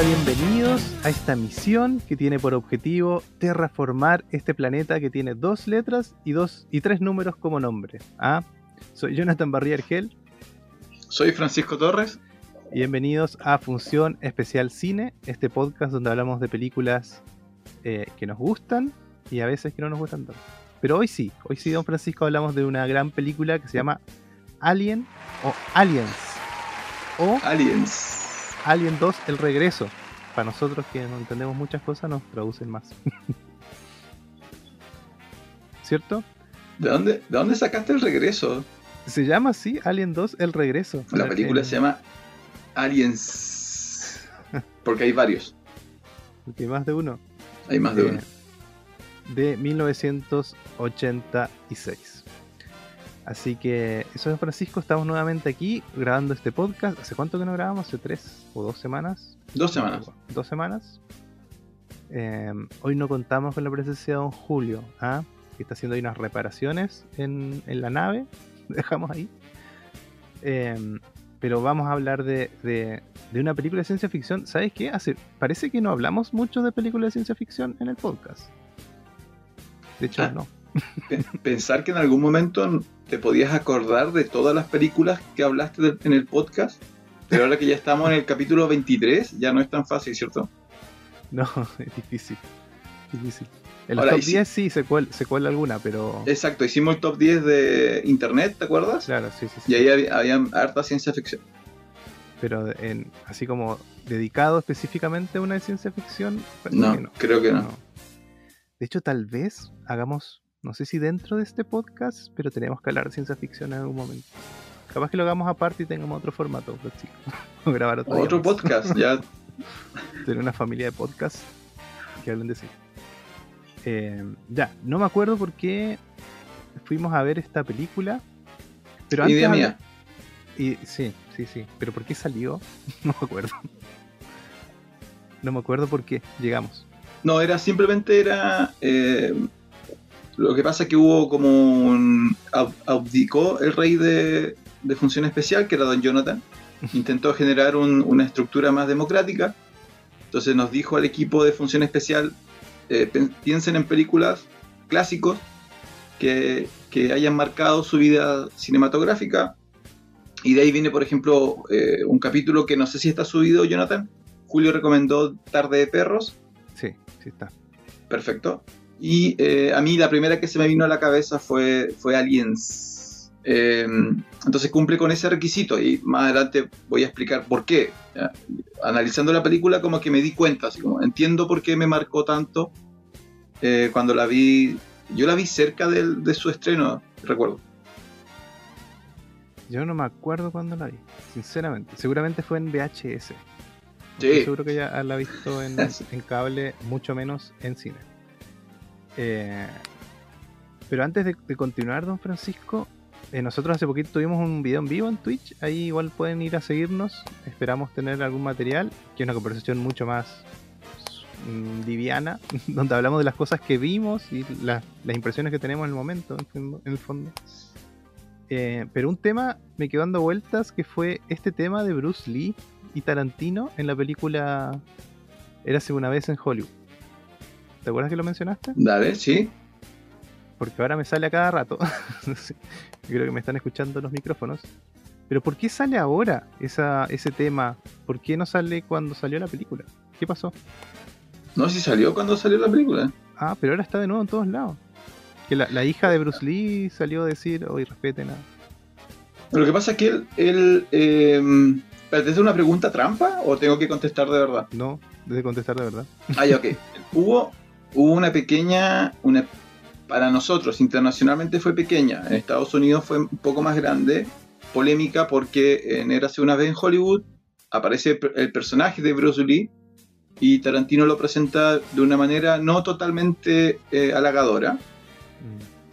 hola, bienvenidos a esta misión que tiene por objetivo terraformar este planeta que tiene dos letras y dos y tres números como nombre. ¿ah? Soy Jonathan Barrier Gel. Soy Francisco Torres. Bienvenidos a Función Especial Cine, este podcast donde hablamos de películas eh, que nos gustan y a veces que no nos gustan tanto. Pero hoy sí, hoy sí, don Francisco, hablamos de una gran película que se llama Alien o Aliens. O Aliens Alien 2, El Regreso. Para nosotros que no entendemos muchas cosas, nos traducen más. ¿Cierto? ¿De dónde, ¿De dónde sacaste el regreso? Se llama así, Alien 2, El Regreso. La película se llama Aliens. Porque hay varios. Porque hay más de uno. Hay más de uno. De 1986. Así que eso es Francisco, estamos nuevamente aquí grabando este podcast. ¿Hace cuánto que no grabamos? ¿Hace tres o dos semanas? Dos semanas. Dos semanas. Eh, hoy no contamos con la presencia de don Julio, ¿ah? que está haciendo ahí unas reparaciones en, la nave. Dejamos ahí. Eh, pero vamos a hablar de, de, una película de ciencia ficción. ¿Sabes qué? Hace, parece que no hablamos mucho de películas de ciencia ficción en el podcast. De hecho, ah. no. Pensar que en algún momento te podías acordar de todas las películas que hablaste en el podcast, pero ahora que ya estamos en el capítulo 23, ya no es tan fácil, ¿cierto? No, es difícil. difícil. En los top 10 sí se cuela, alguna, pero. Exacto, hicimos el top 10 de internet, ¿te acuerdas? Claro, sí, sí. Y ahí había, harta ciencia ficción. Pero en, así como dedicado específicamente a una de ciencia ficción, no, creo que no. De hecho, tal vez hagamos no sé si dentro de este podcast, pero tenemos que hablar de ciencia ficción en algún momento. Capaz que lo hagamos aparte y tengamos otro formato, pues, o grabar otro, podcast, ya. Tener una familia de podcasts que hablen de sí. Eh, ya, no me acuerdo por qué fuimos a ver esta película. Pero antes. Idea mía. Y, sí, sí, sí. Pero ¿por qué salió? no me acuerdo. No me acuerdo por qué llegamos. No, era simplemente era. Eh, lo que pasa es que hubo como un. abdicó el rey de, función especial, que era Don Jonathan. Intentó generar una estructura más democrática. Entonces nos dijo al equipo de función especial: eh, piensen en películas clásicos que, hayan marcado su vida cinematográfica. Y de ahí viene, por ejemplo, eh, un capítulo que no sé si está subido, Jonathan. Julio recomendó Tarde de Perros. Sí, sí está. Perfecto. Y eh, a mí la primera que se me vino a la cabeza fue, fue Aliens. Em, entonces cumple con ese requisito y más adelante voy a explicar por qué. Analizando la película como que me di cuenta, así como entiendo por qué me marcó tanto eh, cuando la vi. Yo la vi cerca de, su estreno, recuerdo. Yo no me acuerdo cuando la vi, sinceramente. Seguramente fue en VHS. Sí. Seguro que ya la he visto en, en cable, mucho menos en cine. Eh, pero antes de, continuar, don Francisco, eh, nosotros hace poquito tuvimos un video en vivo en Twitch. Ahí igual pueden ir a seguirnos. Esperamos tener algún material, que es una conversación mucho más mm, liviana, donde hablamos de las cosas que vimos y las impresiones que tenemos en el momento, en, el fondo. Eh, pero un tema me quedó dando vueltas que fue este tema de Bruce Lee y Tarantino en la película Érase una vez en Hollywood. ¿Te acuerdas que lo mencionaste? Dale, sí. Porque ahora me sale a cada rato. Creo que me están escuchando los micrófonos. Pero ¿por qué sale ahora esa, ese tema? ¿Por qué no sale cuando salió la película? ¿Qué pasó? No, si salió cuando salió la película. Ah, pero ahora está de nuevo en todos lados. Que la, hija de Bruce Lee salió a decir, hoy respeten a... Lo que pasa es que él... él eh, ¿Es una pregunta trampa o tengo que contestar de verdad? No, de contestar de verdad. Ah, ya, ok. Hubo hubo una pequeña, una, para nosotros internacionalmente fue pequeña, en Estados Unidos fue un poco más grande, polémica porque en Érase una vez en Hollywood aparece el personaje de Bruce Lee y Tarantino lo presenta de una manera no totalmente eh, halagadora. Mm.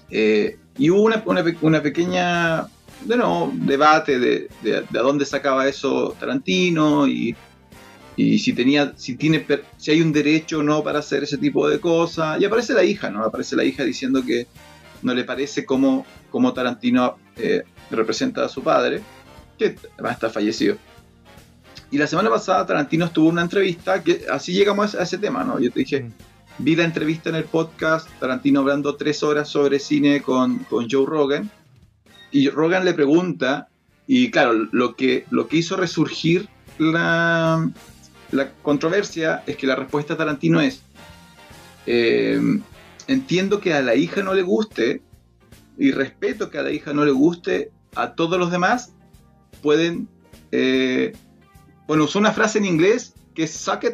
Eh, y hubo una, una, pequeña bueno, debate de, de, de, a dónde sacaba eso Tarantino y y si tenía, si tiene, si hay un derecho o no para hacer ese tipo de cosas. Y aparece la hija, ¿no? Aparece la hija diciendo que no le parece cómo, cómo Tarantino eh, representa a su padre, que además está fallecido. Y la semana pasada Tarantino estuvo en una entrevista, que así llegamos a ese tema, ¿no? Yo te dije, mm. vi la entrevista en el podcast, Tarantino hablando tres horas sobre cine con, con Joe Rogan, y Rogan le pregunta, y claro, lo que, lo que hizo resurgir la, la controversia es que la respuesta de Tarantino es, eh, entiendo que a la hija no le guste, y respeto que a la hija no le guste, a todos los demás pueden... Eh, bueno, usó una frase en inglés que es suck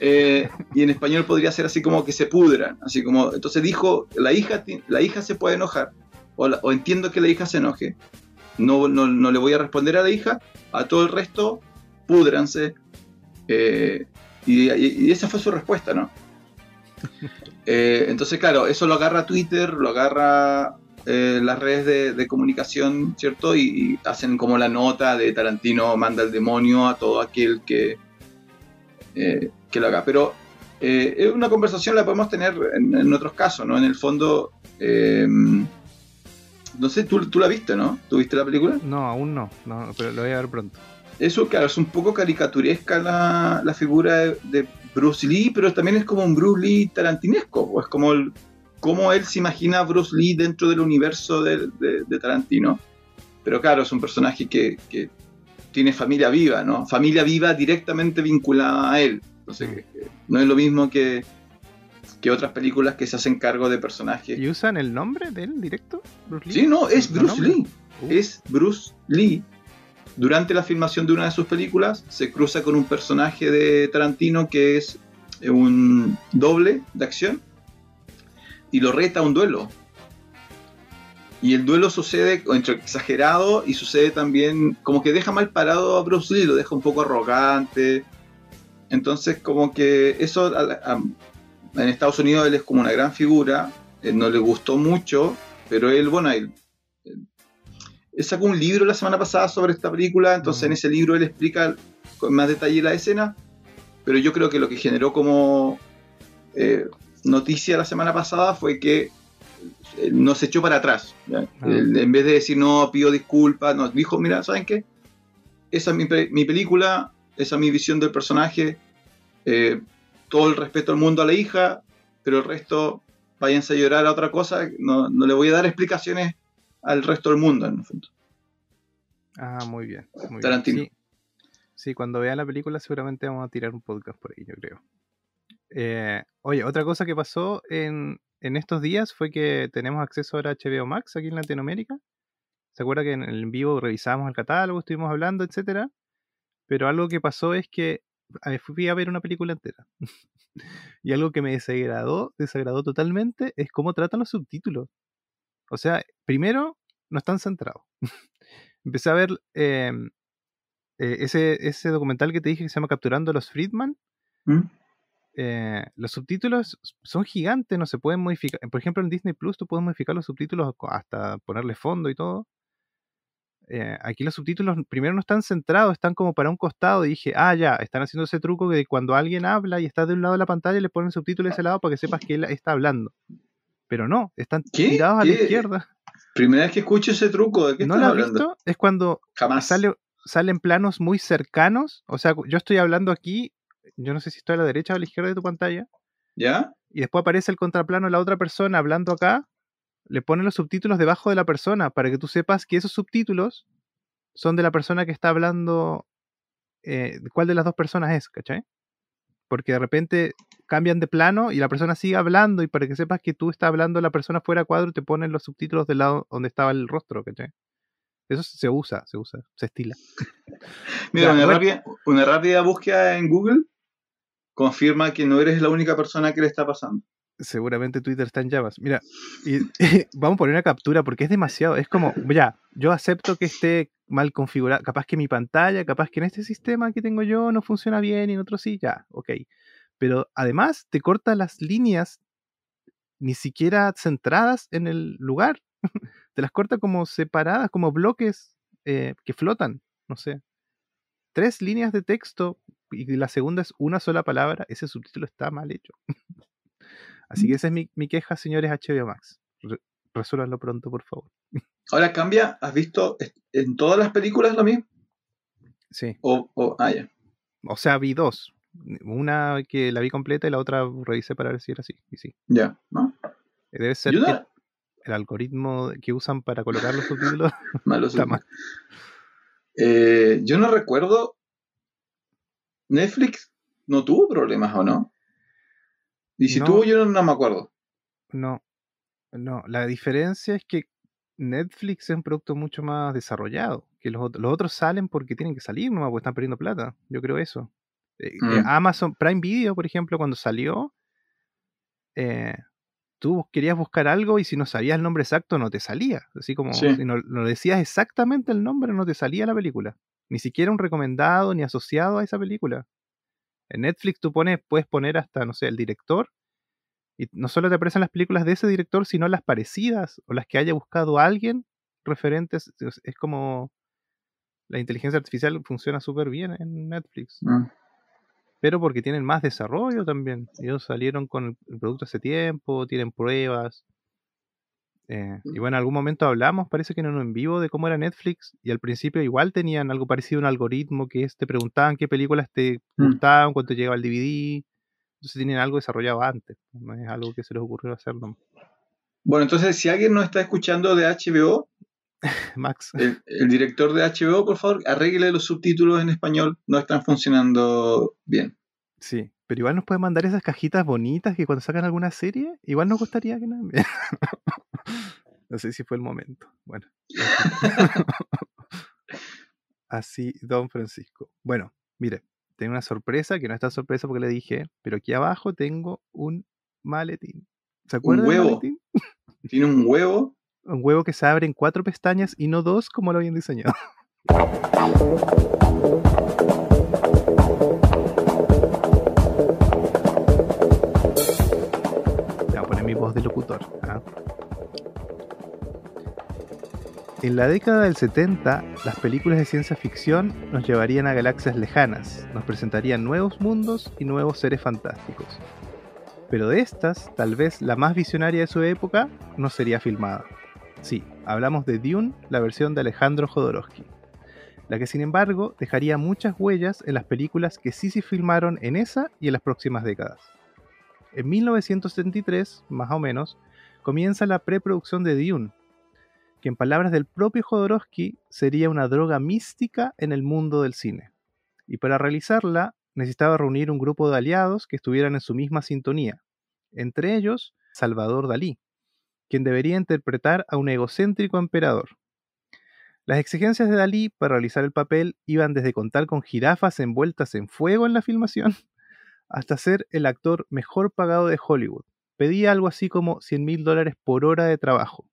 eh, y en español podría ser así como que se pudran, así como, entonces dijo, la hija, la hija se puede enojar, o, entiendo que la hija se enoje, no, no, le voy a responder a la hija, a todo el resto, púdranse, eh, y, esa fue su respuesta, ¿no? Eh, entonces, claro, eso lo agarra Twitter, lo agarra eh, las redes de, comunicación, ¿cierto? Y, hacen como la nota de Tarantino manda el demonio a todo aquel que, que lo haga. Pero es una conversación la podemos tener en, otros casos, ¿no? En el fondo, no sé, ¿tú, tú la viste, ¿no? ¿Tú viste la película? No, aún no, no pero lo voy a ver pronto. Eso, claro, es un poco caricaturesca la, la figura de, Bruce Lee, pero también es como un Bruce Lee tarantinesco, o es como el, cómo él se imagina a Bruce Lee dentro del universo de, Tarantino. Pero claro, es un personaje que, tiene familia viva, ¿no? Familia viva directamente vinculada a él. Entonces, no es lo mismo que, que otras películas que se hacen cargo de personajes. ¿Y usan el nombre de él directo? ¿Bruce Lee? Sí, no, es Bruce Lee. Uh. Es Bruce Lee durante la filmación de una de sus películas se cruza con un personaje de Tarantino que es un doble de acción y lo reta a un duelo. Y el duelo sucede entre exagerado y sucede también como que deja mal parado a Bruce Lee, lo deja un poco arrogante. Entonces como que eso en Estados Unidos él es como una gran figura, no le gustó mucho, pero él, bueno, él, sacó un libro la semana pasada sobre esta película, entonces en ese libro él explica con más detalle la escena, pero yo creo que lo que generó como eh, noticia la semana pasada fue que eh, nos echó para atrás. Ah. en vez de decir, no, pido disculpas, nos dijo, mira, ¿saben qué? Esa es mi, película, esa es mi visión del personaje, eh, todo el respeto al mundo a la hija, pero el resto váyanse a llorar a otra cosa, no, no le voy a dar explicaciones al resto del mundo, en el fondo. Ah, muy bien. Tarantino. Sí. cuando vea la película seguramente vamos a tirar un podcast por ahí, yo creo. Eh, oye, otra cosa que pasó en, estos días fue que tenemos acceso ahora a HBO Max aquí en Latinoamérica. ¿Se acuerda que en el en vivo revisamos el catálogo, estuvimos hablando, etcétera? Pero algo que pasó es que fui a ver una película entera. y algo que me desagradó, desagradó totalmente, es cómo tratan los subtítulos. O sea, primero, no están centrados. Empecé a ver em, eh, ese, ese documental que te dije que se llama Capturando a los Friedman. ¿Mm? Eh, los subtítulos son gigantes, no se pueden modificar. Por ejemplo, en Disney Plus tú puedes modificar los subtítulos hasta ponerle fondo y todo. Eh, aquí los subtítulos primero no están centrados, están como para un costado. Y dije, ah, ya, están haciendo ese truco que cuando alguien habla y está de un lado de la pantalla, le ponen subtítulos a ese lado para que sepas que él está hablando. Pero no, están tirados a la izquierda. Primera vez que escucho ese truco, ¿de qué ¿No lo has visto? Es cuando Sale, salen planos muy cercanos. O sea, yo estoy hablando aquí, yo no sé si estoy a la derecha o a la izquierda de tu pantalla. ¿Ya? Y después aparece el contraplano de la otra persona hablando acá. Le ponen los subtítulos debajo de la persona para que tú sepas que esos subtítulos son de la persona que está hablando. Eh, ¿Cuál de las dos personas es? ¿Cachai? Porque de repente cambian de plano y la persona sigue hablando y para que sepas que tú estás hablando la persona fuera de cuadro te ponen los subtítulos del lado donde estaba el rostro, ¿cachai? Eso se usa, se usa, se estila. Mira, una, rápida, una rápida búsqueda en Google confirma que no eres la única persona que le está pasando. Seguramente Twitter está en llamas. Mira, vamos a poner una captura porque es demasiado. Es como, ya, yo acepto que esté mal configurado. Capaz que mi pantalla, capaz que en este sistema que tengo yo no funciona bien y en otro sí, ya, ok pero además te corta las líneas ni siquiera centradas en el lugar. te las corta como separadas, como bloques eh, que flotan, no sé. Tres líneas de texto y la segunda es una sola palabra, ese subtítulo está mal hecho. Así que esa es mi, queja, señores HBO Max. resuélvanlo pronto, por favor. Ahora cambia, ¿has visto en todas las películas lo mismo? Sí. O, o, ah, ya. O sea, vi dos. Una que la vi completa y la otra revisé para ver si era así. Y sí. Ya, ¿no? Debe ser Yo que no- el algoritmo que usan para colocar los subtítulos está mal. Eh, yo no recuerdo. Netflix no tuvo problemas, ¿o no? Y si No. tuvo, yo no, no me acuerdo. No, no. La diferencia es que Netflix es un producto mucho más desarrollado. Que los, los otros salen porque tienen que salir, no porque están perdiendo plata. Yo creo eso. Eh, Mm. eh, Amazon Prime Video, por ejemplo, cuando salió, eh, tú querías buscar algo y si no sabías el nombre exacto no te salía. Así como Sí. si no, no decías exactamente el nombre no te salía la película. Ni siquiera un recomendado ni asociado a esa película. En Netflix tú pones, puedes poner hasta, no sé, el director y no solo te aparecen las películas de ese director, sino las parecidas o las que haya buscado alguien referentes. Es, como la inteligencia artificial funciona súper bien en Netflix, Mm. pero porque tienen más desarrollo también. Ellos salieron con el producto hace tiempo, tienen pruebas. Eh, y bueno, en algún momento hablamos, parece que en en vivo, de cómo era Netflix, y al principio igual tenían algo parecido a un algoritmo que es, te preguntaban qué películas te Mm. gustaban, cuánto llegaba el DVD, entonces tienen algo desarrollado antes, no es algo que se les ocurrió hacer nomás. Bueno, entonces, si alguien nos está escuchando de HBO, Max, el, el director de HBO, por favor, arregle los subtítulos en español. No están funcionando bien. sí, pero igual nos pueden mandar esas cajitas bonitas que cuando sacan alguna serie, igual nos gustaría que nos. no sé si fue el momento. Bueno. Así, don Francisco. Bueno, mire, tengo una sorpresa, que no es tan sorpresa porque le dije, pero aquí abajo tengo un maletín. ¿Se acuerdan del huevo. maletín? Tiene un huevo. Un huevo que se abre en cuatro pestañas y no dos como lo habían diseñado. Voy a poner mi voz de locutor. ¿ah? En la década del 70, las películas de ciencia ficción nos llevarían a galaxias lejanas, nos presentarían nuevos mundos y nuevos seres fantásticos. Pero de estas, tal vez la más visionaria de su época no sería filmada. Sí, hablamos de Dune, la versión de Alejandro Jodorowsky, la que sin embargo dejaría muchas huellas en las películas que sí se filmaron en esa y en las próximas décadas. En 1973, más o menos, comienza la preproducción de Dune, que en palabras del propio Jodorowsky sería una droga mística en el mundo del cine. Y para realizarla necesitaba reunir un grupo de aliados que estuvieran en su misma sintonía, entre ellos Salvador Dalí, quien debería interpretar a un egocéntrico emperador. Las exigencias de Dalí para realizar el papel iban desde contar con jirafas envueltas en fuego en la filmación hasta ser el actor mejor pagado de Hollywood. Pedía algo así como 100 mil dólares por hora de trabajo.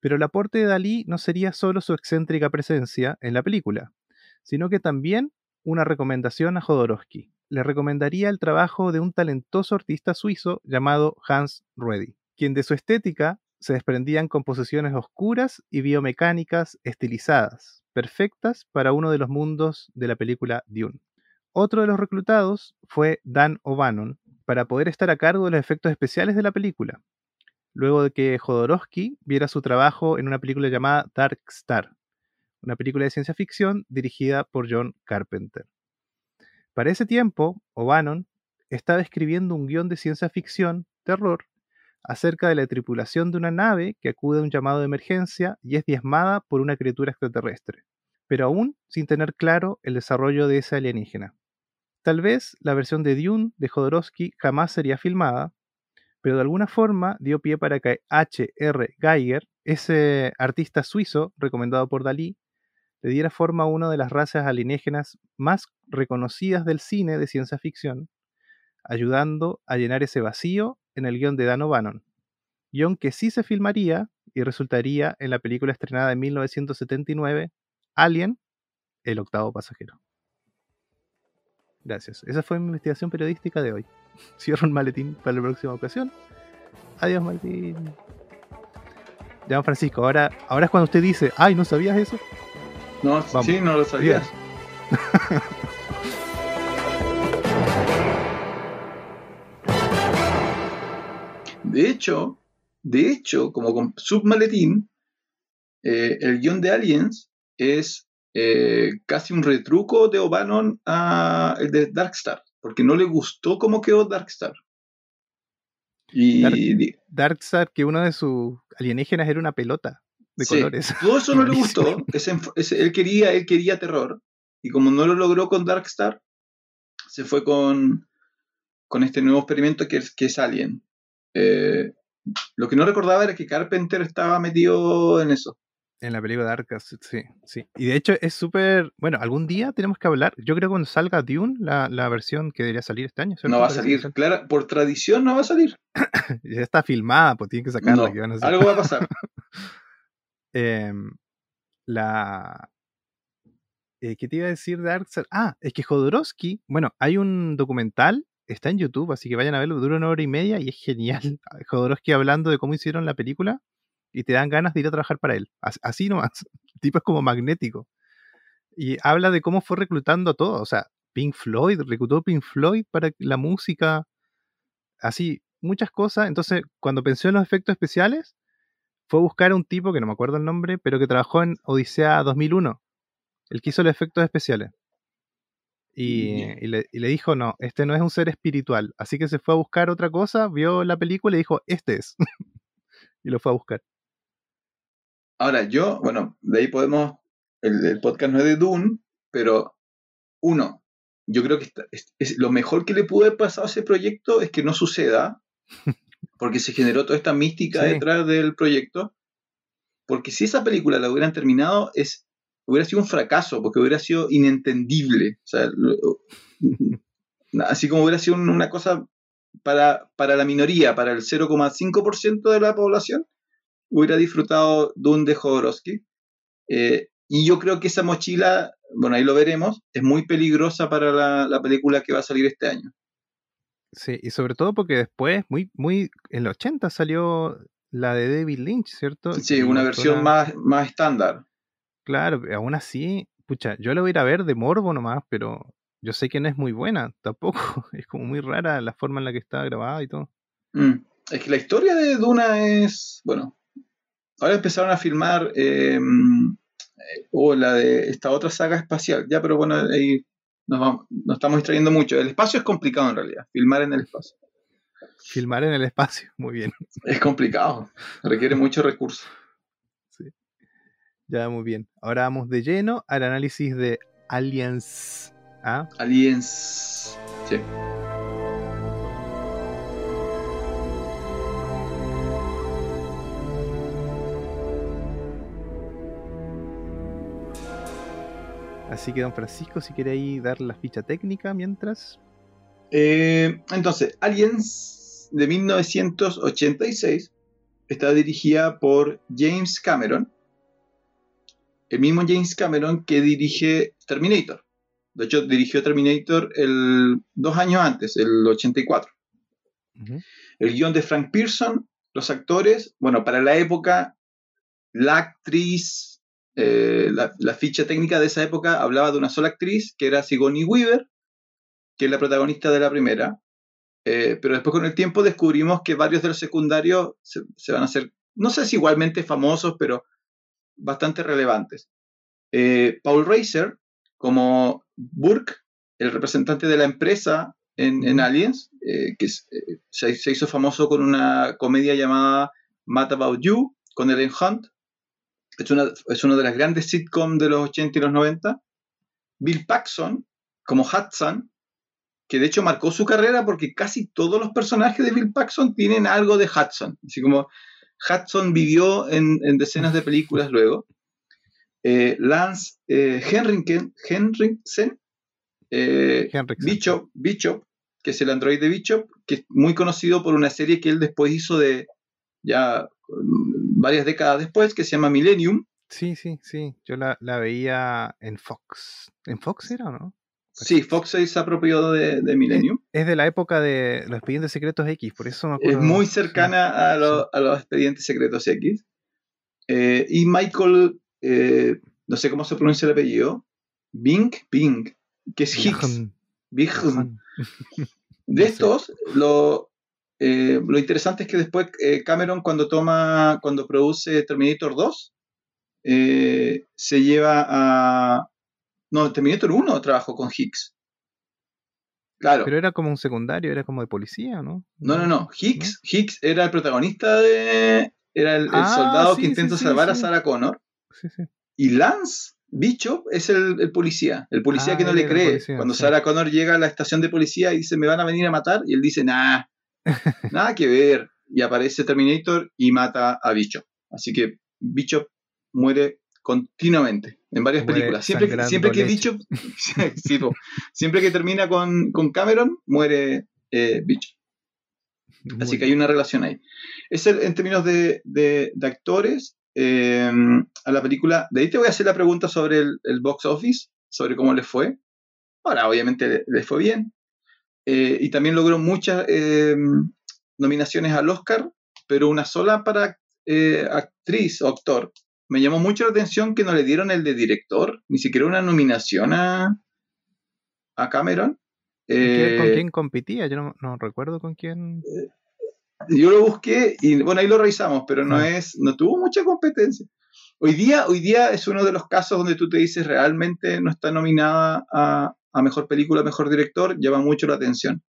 Pero el aporte de Dalí no sería solo su excéntrica presencia en la película, sino que también una recomendación a Jodorowsky. Le recomendaría el trabajo de un talentoso artista suizo llamado Hans Ruedi, quien de su estética se desprendían composiciones oscuras y biomecánicas estilizadas, perfectas para uno de los mundos de la película Dune. Otro de los reclutados fue Dan O'Bannon, para poder estar a cargo de los efectos especiales de la película, luego de que Jodorowsky viera su trabajo en una película llamada Dark Star, una película de ciencia ficción dirigida por John Carpenter. Para ese tiempo, O'Bannon estaba escribiendo un guion de ciencia ficción, terror, acerca de la tripulación de una nave que acude a un llamado de emergencia y es diezmada por una criatura extraterrestre, pero aún sin tener claro el desarrollo de ese alienígena. Tal vez la versión de Dune de Jodorowsky jamás sería filmada, pero de alguna forma dio pie para que H.R. Geiger, ese artista suizo recomendado por Dalí, le diera forma a una de las razas alienígenas más reconocidas del cine de ciencia ficción, ayudando a llenar ese vacío en el guion de Dan O'Bannon, guion que sí se filmaría y resultaría en la película estrenada en 1979, Alien, el octavo pasajero. Gracias. Esa fue mi investigación periodística de hoy. Cierro el maletín para la próxima ocasión. Adiós, maletín. Ya, Francisco, ahora, ahora es cuando usted dice, ay, ¿no sabías eso? No, Vamos. sí, no lo sabías. De hecho, de hecho, como con Submaletín, eh, el guion de Aliens es eh, casi un retruco de O'Bannon a el de Darkstar, porque no le gustó cómo quedó Darkstar. Y Darkstar, que uno de sus alienígenas era una pelota de colores. Todo eso no le gustó. él, quería, él quería terror. Y como no lo logró con Darkstar, se fue con, con este nuevo experimento que es, que es Alien. Eh, lo que no recordaba era que Carpenter estaba metido en eso. En la película de Arcas, sí, sí. Y de hecho es súper. Bueno, algún día tenemos que hablar. Yo creo que cuando salga Dune, la, la versión que debería salir este año. No va a salir, claro, por tradición no va a salir. ya está filmada, pues tienen que sacarla. algo va a pasar. Em, la. Eh, ¿Qué te iba a decir de Arcas? Ah, es que Jodorowsky. Bueno, hay un documental está en YouTube, así que vayan a verlo, dura una hora y media y es genial. Jodorowsky hablando de cómo hicieron la película y te dan ganas de ir a trabajar para él. Así nomás. El tipo es como magnético. Y habla de cómo fue reclutando a todo. O sea, Pink Floyd, reclutó Pink Floyd para la música. Así, muchas cosas. Entonces, cuando pensó en los efectos especiales, fue a buscar a un tipo que no me acuerdo el nombre, pero que trabajó en Odisea 2001. El que hizo los efectos especiales. Y, le, dijo, no, este no es un ser espiritual. Así que se fue a buscar otra cosa, vio la película y dijo, este es. y lo fue a buscar. Ahora, yo, bueno, de ahí podemos, el, podcast no es de Dune, pero uno, yo creo que es, lo mejor que le pudo haber pasado a ese proyecto es que no suceda, porque se generó toda esta mística detrás del proyecto. Porque si esa película la hubieran terminado, es hubiera sido un fracaso, porque hubiera sido inentendible. O sea, así como hubiera sido una cosa para, para la minoría, para el 0,5% de la población, hubiera disfrutado de un de Jodorowsky. Eh, y yo creo que esa mochila, bueno, ahí lo veremos, es muy peligrosa para la, película que va a salir este año. Sí, y sobre todo porque después, muy, muy, en los 80 salió la de David Lynch, ¿cierto? Sí, una versión más, más estándar. Claro, aún así, pucha, yo la voy a ir a ver de morbo nomás, pero yo sé que no es muy buena tampoco. Es como muy rara la forma en la que está grabada y todo. Mm, es que la historia de Duna es, bueno, ahora empezaron a filmar em, eh, o la de esta otra saga espacial, ya, pero bueno, ahí nos, vamos, nos estamos distrayendo mucho. El espacio es complicado en realidad, filmar en el espacio. Filmar en el espacio, muy bien. Es complicado, requiere mucho recurso. Ya, muy bien. Ahora vamos de lleno al análisis de Aliens. ¿Ah? Aliens. Sí. Así que, don Francisco, si quiere ahí dar la ficha técnica mientras. Eh, entonces, Aliens de 1986 está dirigida por James Cameron el mismo James Cameron que dirige Terminator. De hecho, dirigió Terminator el, dos años antes, el 84. El guion de Frank Pearson, los actores, bueno, para la época, la actriz, eh, la, ficha técnica de esa época hablaba de una sola actriz, que era Sigourney Weaver, que es la protagonista de la primera. Eh, pero después con el tiempo descubrimos que varios de los secundarios se, se van a hacer, no sé si igualmente famosos, pero bastante relevantes. Eh, Paul Reiser, como Burke, el representante de la empresa en, Aliens, que eh, se, hizo famoso con una comedia llamada Mad About You, con Ellen Hunt. Es una, es una de las grandes sitcoms de los 80 y los 90. Bill Paxson, como Hudson, que de hecho marcó su carrera porque casi todos los personajes de Bill Paxson tienen algo de Hudson. Así como Hudson vivió en, decenas de películas luego. Eh, Lance eh, Henriksen, eh, Bishop, Bishop, que es el androide de Bishop, que es muy conocido por una serie que él después hizo de ya varias décadas después, que se llama Millennium. Sí, sí, sí. Yo la, la veía en Fox. ¿En Fox era o no? Sí, Fox se apropiado de, de Millennium. Es de la época de los expedientes secretos X, por eso me acuerdo. Es muy cercana a, los expedientes secretos X. Eh, y Michael, eh, no sé cómo se pronuncia el apellido, Bing, Bing, que es Higgs. Bing. De estos, lo, eh, lo interesante es que después Cameron cuando toma, cuando produce Terminator 2, se lleva a, No, Terminator 1 trabajó con Hicks. Claro. Pero era como un secundario, era como de policía, ¿no? No, no, no. Hicks, Hicks era el protagonista de. Era el, Ah, soldado sí, que intenta sí, salvar a. Sarah Connor. Y Lance Bishop es el, el policía. El policía Ah, que no le cree. policía, Cuando. Sarah Connor llega a la estación de policía y dice, me van a venir a matar. Y él dice, nah, nada que ver. Y aparece Terminator y mata a Bishop. Así que Bishop muere continuamente en varias Muere películas. Siempre, que- sangrando siempre que leche. Bishop, sí, po. siempre que termina con, con Cameron, muere eh, Bishop. Así que hay una relación ahí. Es el- en términos de, de- de actores, eh, a la película, de ahí te voy a hacer la pregunta sobre el, el box office, sobre cómo les fue. Ahora, obviamente le- fue bien. Eh, y también logró muchas eh, nominaciones al Oscar, pero una sola para eh, actriz o actor. Me llamó mucho la atención que no le dieron el de director, ni siquiera una nominación a, a Cameron. ¿Con quién- ¿Con Eh, quién competía? Yo no, no recuerdo con quién. Yo lo busqué y bueno, ahí lo revisamos, pero no Ah. es, no tuvo mucha competencia. Hoy día, hoy día es uno de los casos donde tú te dices realmente no está nominada a, a mejor película, mejor director, llama mucho la atención.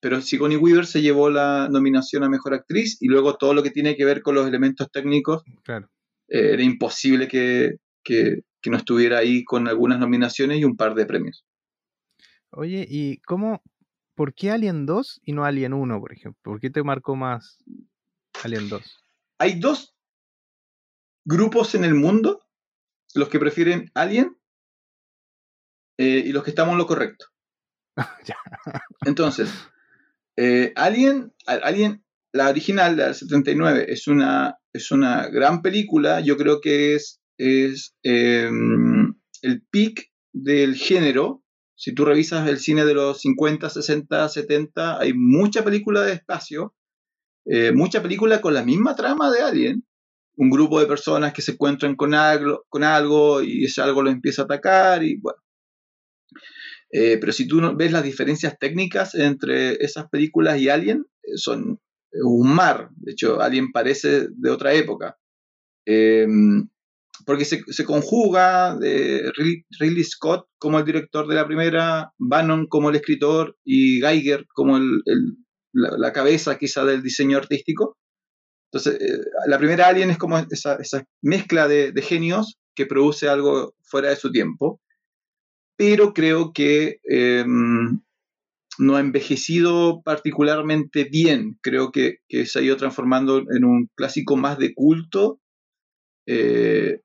Pero Sigourney Weaver se llevó la nominación a mejor actriz y luego todo lo que tiene que ver con los elementos técnicos, Claro. eh, era imposible que, que, que no estuviera ahí con algunas nominaciones y un par de premios. Oye, ¿y cómo? ¿Por qué Alien 2 y no Alien 1, por ejemplo? ¿Por qué te marcó más Alien 2? Hay dos grupos en el mundo, los que prefieren Alien eh, y los que estamos en lo correcto. Entonces, eh, Alien, la original, la del 79, es una, es una gran película. Yo creo que es, es eh, el peak del género. Si tú revisas el cine de los 50, 60, 70, hay mucha película de espacio, eh, mucha película con la misma trama de Alien. Un grupo de personas que se encuentran con algo, con algo y ese algo lo empieza a atacar y bueno. Eh, pero si tú ves las diferencias técnicas entre esas películas y Alien, eh, son un mar. De hecho, Alien parece de otra época. Eh, porque se, conjuga de Ridley, Scott como el director de la primera, Bannon como el escritor y Geiger como la, cabeza quizá del diseño artístico. Entonces, eh, la primera Alien es como esa, mezcla de genios que produce algo fuera de su tiempo pero creo que eh, no ha envejecido particularmente bien. Creo que, se ha ido transformando en un clásico más de culto, eh,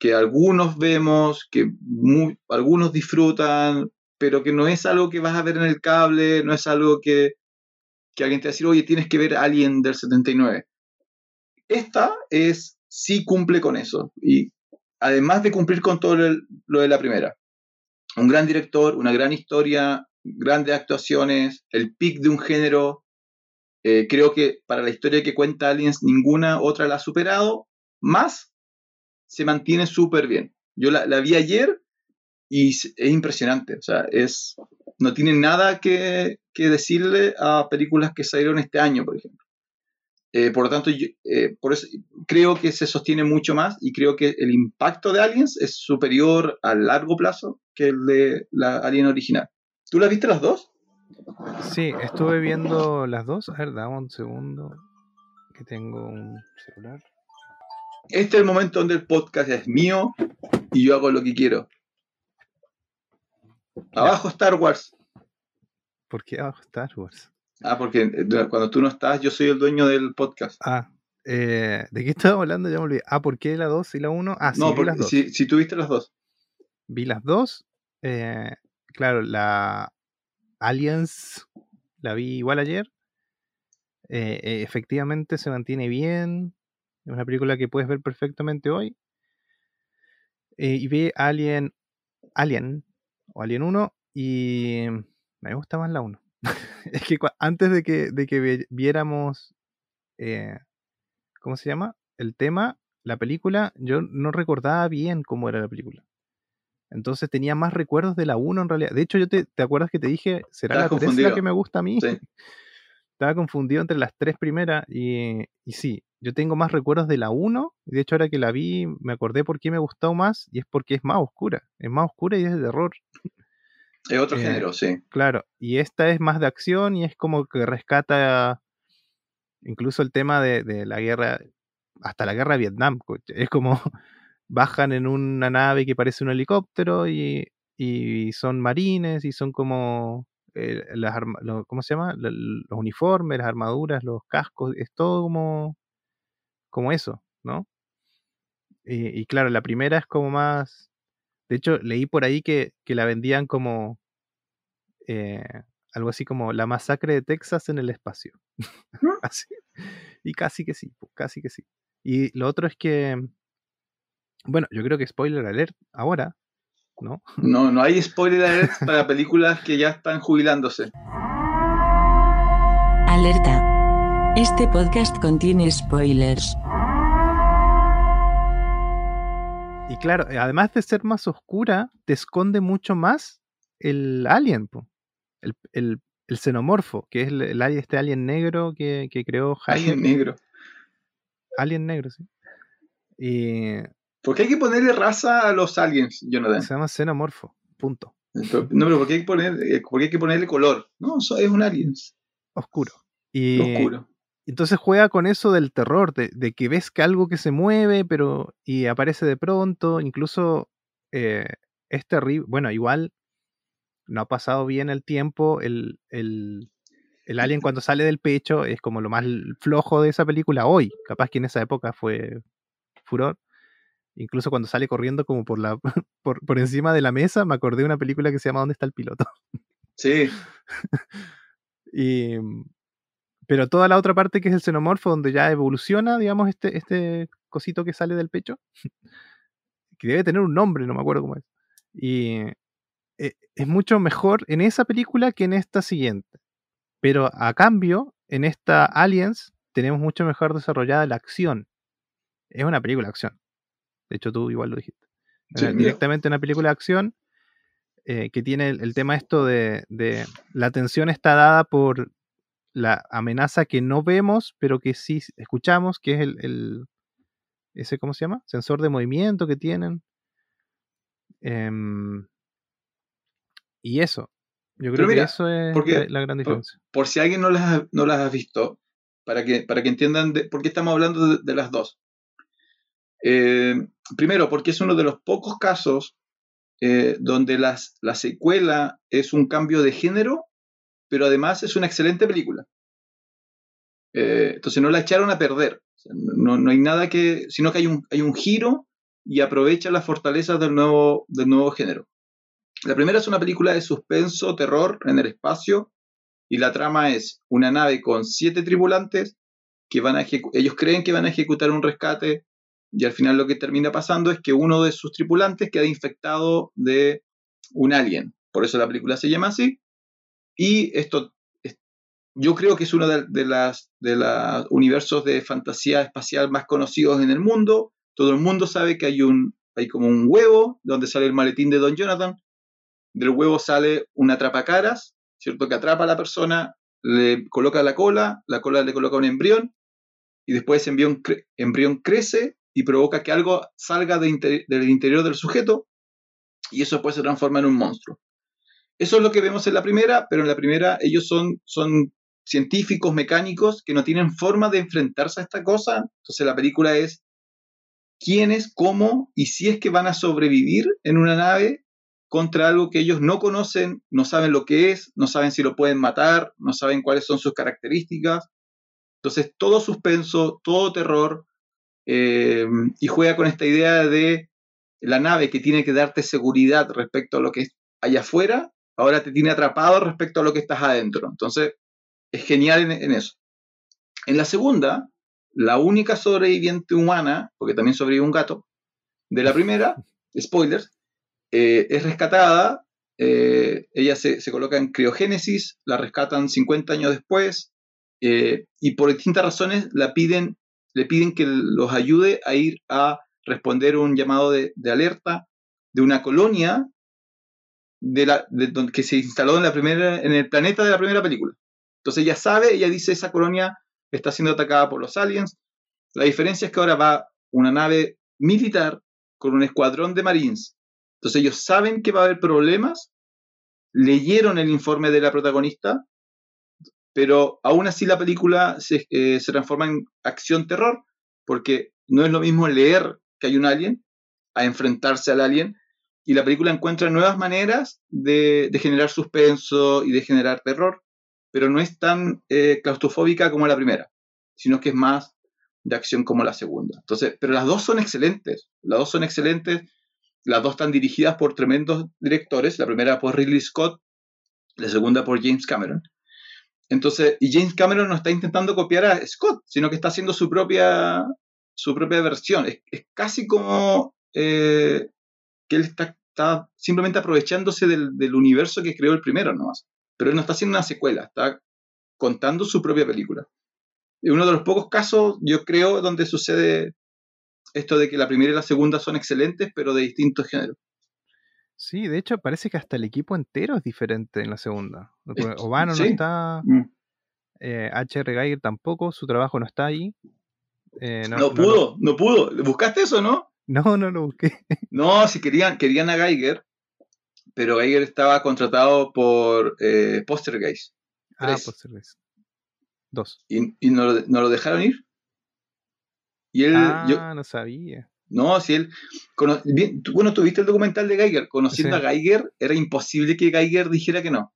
que algunos vemos, que algunos disfrutan, pero que no es algo que vas a ver en el cable, no es algo que, que alguien te va a decir, oye, tienes que ver Alien del 79. Esta es, sí cumple con eso, y además de cumplir con todo lo de la primera un gran director, una gran historia, grandes actuaciones, el pic de un género. Eh, creo que para la historia que cuenta Aliens, ninguna otra la ha superado. Más, se mantiene súper bien. Yo la, vi ayer y es es impresionante. O sea, es, no tiene nada que, que decirle a películas que salieron este año, por ejemplo. Eh, por lo tanto, yo, eh, por eso creo que se sostiene mucho más y creo que el impacto de Aliens es superior a largo plazo que el de la Alien original. ¿Tú las viste las dos? Sí, estuve viendo las dos. A ver, dame un segundo. Que tengo un celular. Este es el momento donde el podcast es mío y yo hago lo que quiero. Abajo Star Wars. ¿Por qué abajo Star Wars? Ah, porque eh, cuando tú no estás, yo soy el dueño del podcast. Ah, eh, ¿de qué estábamos hablando? Ya me olvidé. Ah, ¿por qué la 2 y la 1? Ah, sí, no, vi porque las dos. si, si tú viste las dos. Vi las dos. eh, claro, la Aliens la vi igual ayer. Eh, eh, efectivamente se mantiene bien. Es una película que puedes ver perfectamente hoy. Y vi Alien, Alien o Alien 1 y me gusta más la 1. es que antes de que, de que vi- viéramos, eh, ¿cómo se llama? El tema, la película, yo no recordaba bien cómo era la película. Entonces tenía más recuerdos de la 1 en realidad. De hecho, yo te, ¿te acuerdas que te dije, ¿será la 3 la que me gusta a mí? Sí. estaba confundido entre las tres primeras y, y sí, yo tengo más recuerdos de la 1. De hecho, ahora que la vi, me acordé por qué me gustó más y es porque es más oscura. Es más oscura y es de terror. Es otro eh, género, sí. Claro, y esta es más de acción y es como que rescata incluso el tema de, la guerra, hasta la guerra de Vietnam. Es como bajan en una nave que parece un helicóptero y, son marines y son como eh, las ¿cómo se llama? Los uniformes, las armaduras, los cascos, es todo como, como eso, ¿no? Y, claro, la primera es como más... De hecho, leí por ahí que, la vendían como eh, algo así como la masacre de Texas en el espacio. así. Y casi que sí, casi que sí. Y lo otro es que, bueno, yo creo que spoiler alert ahora, ¿no? No, no hay spoiler alert para películas que ya están jubilándose. Alerta. Este podcast contiene spoilers. Y claro, además de ser más oscura, te esconde mucho más el alien, El, el, el, xenomorfo, que es el, este alien negro que, que creó Alien negro. Alien negro, sí. Y... ¿Por qué hay que ponerle raza a los aliens, Jonathan? Se llama xenomorfo, punto. No, pero ¿por qué hay que, poner, eh, hay que ponerle color? No, es un alien. Oscuro. Y, Oscuro. Entonces juega con eso del terror, de, que ves que algo que se mueve, pero y aparece de pronto, incluso eh, es terrible. Bueno, igual no ha pasado bien el tiempo, el, el, el, alien cuando sale del pecho es como lo más flojo de esa película hoy. Capaz que en esa época fue furor. Incluso cuando sale corriendo como por la por, por encima de la mesa, me acordé de una película que se llama ¿Dónde está el piloto? Sí. y pero toda la otra parte que es el xenomorfo, donde ya evoluciona, digamos, este, este cosito que sale del pecho, que debe tener un nombre, no me acuerdo cómo es. Y eh, es mucho mejor en esa película que en esta siguiente. Pero a cambio, en esta Aliens tenemos mucho mejor desarrollada la acción. Es una película de acción. De hecho, tú igual lo dijiste. directamente una película de acción eh, que tiene el, tema esto de, de, la atención está dada por la amenaza que no vemos, pero que sí escuchamos, que es el, ese, ¿cómo se llama? Sensor de movimiento que tienen. Em, y eso. Yo creo que eso es la, gran diferencia. Por, si alguien no las, no las ha visto, para que, para que entiendan por qué estamos hablando de, las dos. Eh, primero, porque es uno de los pocos casos eh, donde las, la secuela es un cambio de género pero además es una excelente película. Eh, entonces no la echaron a perder. no, no, hay nada que, sino que hay un, hay un giro y aprovecha las fortalezas del nuevo, del nuevo género. La primera es una película de suspenso, terror en el espacio, y la trama es una nave con siete tripulantes que van a ellos creen que van a ejecutar un rescate y al final lo que termina pasando es que uno de sus tripulantes queda infectado de un alien. Por eso la película se llama así. Y esto, yo creo que es uno de, de los universos de fantasía espacial más conocidos en el mundo. Todo el mundo sabe que hay, un, hay como un huevo donde sale el maletín de Don Jonathan. Del huevo sale una atrapacaras, ¿cierto? Que atrapa a la persona, le coloca la cola, la cola le coloca un embrión y después ese embrión, embrión crece y provoca que algo salga de del interior del sujeto y eso después se transforma en un monstruo. Eso es lo que vemos en la primera, pero en la primera ellos son, son científicos, mecánicos, que no tienen forma de enfrentarse a esta cosa. Entonces la película es quiénes, cómo y si es que van a sobrevivir en una nave contra algo que ellos no conocen, no saben lo que es, no saben si lo pueden matar, no saben cuáles son sus características. Entonces todo suspenso, todo terror, eh, y juega con esta idea de la nave que tiene que darte seguridad respecto a lo que es allá afuera ahora te tiene atrapado respecto a lo que estás adentro. Entonces, es genial en, eso. En la segunda, la única sobreviviente humana, porque también sobrevive un gato, de la primera, spoilers, eh, es rescatada, eh, ella se, coloca en criogénesis, la rescatan 50 años después, eh, y por distintas razones la piden, le piden que los ayude a ir a responder un llamado de, de alerta de una colonia de la, de, que se instaló en, la primera, en el planeta de la primera película. Entonces ella sabe, ella dice, esa colonia está siendo atacada por los aliens. La diferencia es que ahora va una nave militar con un escuadrón de marines. Entonces ellos saben que va a haber problemas, leyeron el informe de la protagonista, pero aún así la película se, eh, se transforma en acción-terror, porque no es lo mismo leer que hay un alien a enfrentarse al alien, y la película encuentra nuevas maneras de, de generar suspenso y de generar terror, pero no es tan eh, claustrofóbica como la primera, sino que es más de acción como la segunda. Entonces, pero las dos son excelentes, las dos son excelentes, las dos están dirigidas por tremendos directores, la primera por Ridley Scott, la segunda por James Cameron. Entonces, y James Cameron no está intentando copiar a Scott, sino que está haciendo su propia, su propia versión. Es, es casi como eh, que él está, está simplemente aprovechándose del, del, universo que creó el primero nomás. Pero él no está haciendo una secuela, está contando su propia película. Es uno de los pocos casos, yo creo, donde sucede esto de que la primera y la segunda son excelentes, pero de distintos géneros. Sí, de hecho parece que hasta el equipo entero es diferente en la segunda. Obano sí. no está, mm. eh, H.R. Geiger tampoco, su trabajo no está ahí. Eh, no, no, pudo, no, no, pudo. ¿Buscaste eso, no? No, no lo busqué. No, si querían, querían a Geiger, pero Geiger estaba contratado por eh, Postergeist. Ah, Postergeist. Dos. ¿Y, y no, no, lo dejaron ir? Y él, ah, yo, no sabía. No, si él. Cono, bien, tú, bueno, tuviste el documental de Geiger. Conociendo sí. a Geiger, era imposible que Geiger dijera que no.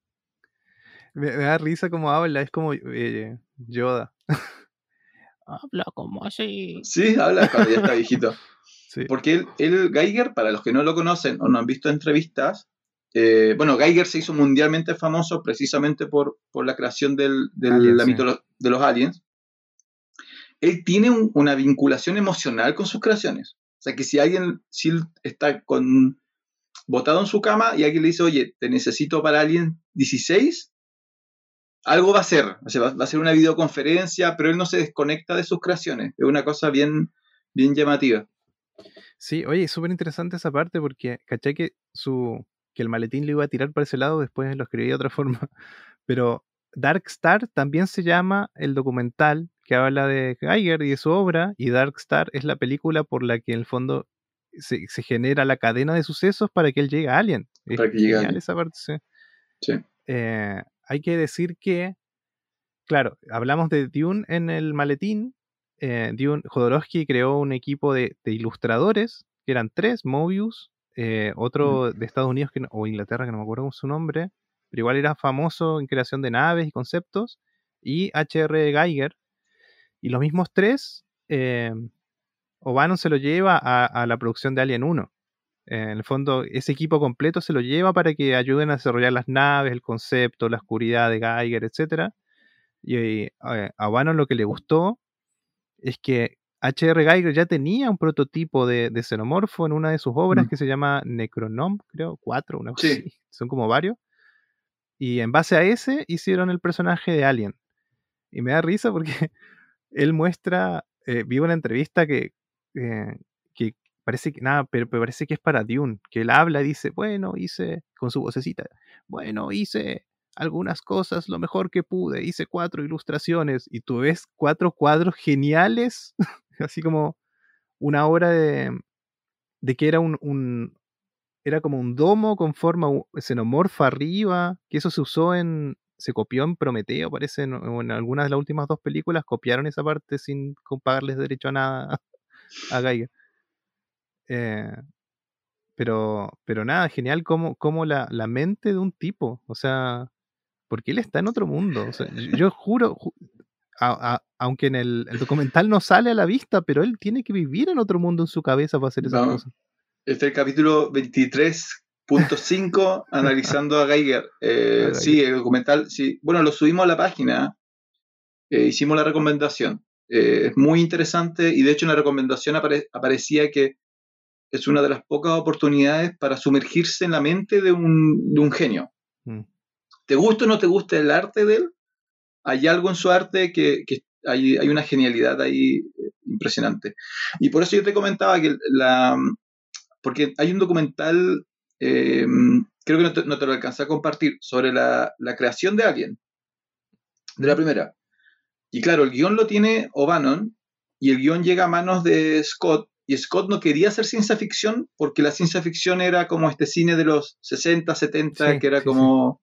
Me, me da risa como habla, es como eh, Yoda. habla como así. Sí, habla cuando ya está viejito. sí. Porque él, él, Geiger, para los que no lo conocen o no han visto entrevistas, eh, bueno, Geiger se hizo mundialmente famoso precisamente por, por la creación del, del aliens, la sí. de los aliens. Él tiene un, una vinculación emocional con sus creaciones. O sea, que si alguien, si está con, botado en su cama y alguien le dice, oye, te necesito para Alien 16, algo va a hacer. O sea, va, va, a ser una videoconferencia, pero él no se desconecta de sus creaciones. Es una cosa bien, bien llamativa. Sí, oye, es súper interesante esa parte porque, caché que su que el maletín le iba a tirar para ese lado, después lo escribí de otra forma. Pero Dark Star también se llama el documental que habla de Geiger y de su obra, y Dark Star es la película por la que en el fondo se, se genera la cadena de sucesos para que él llegue a Alien. Para es que llegue Alien. esa parte, sí. sí. Eh, hay que decir que, claro, hablamos de Dune en el maletín. Eh, Dune, Jodorowsky creó un equipo de, de, ilustradores, que eran tres, Mobius, eh, otro mm. de Estados Unidos que no, o Inglaterra, que no me acuerdo su nombre, pero igual era famoso en creación de naves y conceptos, y H.R. Geiger, y los mismos tres, eh, O'Bannon se lo lleva a, a, la producción de Alien 1. Eh, en el fondo, ese equipo completo se lo lleva para que ayuden a desarrollar las naves, el concepto, la oscuridad de Geiger, etc. Y eh, a O'Bannon lo que le gustó es que H.R. Geiger ya tenía un prototipo de, de, xenomorfo en una de sus obras mm. que se llama Necronom, creo, cuatro, una cosa sí. así. Son como varios. Y en base a ese hicieron el personaje de Alien. Y me da risa porque él muestra, eh, vi una entrevista que, eh, que parece que, nada, pero, pero, parece que es para Dune, que él habla y dice, bueno, hice, con su vocecita, bueno, hice algunas cosas lo mejor que pude, hice cuatro ilustraciones y tú ves cuatro cuadros geniales, así como una obra de, de que era un, un, era como un domo con forma xenomorfa arriba, que eso se usó en, se copió en Prometeo, parece, en, en, algunas de las últimas dos películas, copiaron esa parte sin pagarles derecho a nada a Geiger. Eh, pero, pero nada, genial como, como la, la, mente de un tipo, o sea, porque él está en otro mundo. O sea, yo, juro, ju a, a, aunque en el, el, documental no sale a la vista, pero él tiene que vivir en otro mundo en su cabeza para hacer esas no, cosas. Este es el capítulo 23 Punto 5, analizando a Geiger. Eh, sí, el documental, sí. Bueno, lo subimos a la página. Eh, hicimos la recomendación. Eh, es muy interesante y de hecho en la recomendación apare aparecía que es una de las pocas oportunidades para sumergirse en la mente de un, de un genio. Mm. ¿Te gusta o no te gusta el arte de él? Hay algo en su arte que, que hay, hay, una genialidad ahí eh, impresionante. Y por eso yo te comentaba que la... Porque hay un documental eh, creo que no te, no te, lo alcancé a compartir, sobre la, la, creación de Alien. de la primera. Y claro, el guion lo tiene O'Bannon y el guion llega a manos de Scott. Y Scott no quería hacer ciencia ficción porque la ciencia ficción era como este cine de los 60, 70, Sí, que era sí, como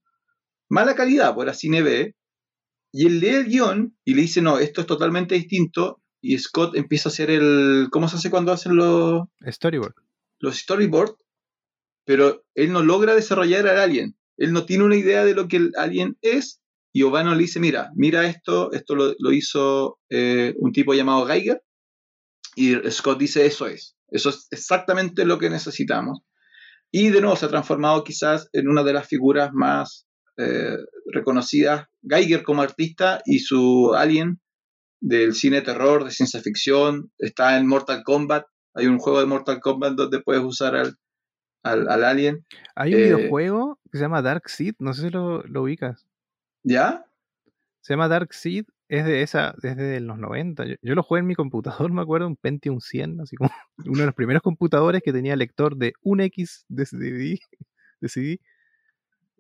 mala calidad, era cine B. Y él lee el guion y le dice, no, esto es totalmente distinto. Y Scott empieza a hacer el... ¿Cómo se hace cuando hacen los, Storyboard. los storyboards? Pero él no logra desarrollar al alien. Él no tiene una idea de lo que el alien es. Y Obano le dice, mira, mira esto, esto lo, lo hizo eh, un tipo llamado Geiger. Y Scott dice, eso es. Eso es exactamente lo que necesitamos. Y de nuevo se ha transformado quizás en una de las figuras más eh, reconocidas, Geiger como artista y su alien del cine terror, de ciencia ficción, está en Mortal Kombat, hay un juego de Mortal Kombat donde puedes usar al, al, al alien, Hay un Eh, videojuego que se llama Dark Seed, no sé si lo, lo ubicas. ¿ya? Se llama Dark Seed, es de esa, desde los 90. Yo, yo lo jugué en mi computador, me acuerdo, un Pentium 100, así como uno de los primeros computadores que tenía lector de 1X de CD. De CD.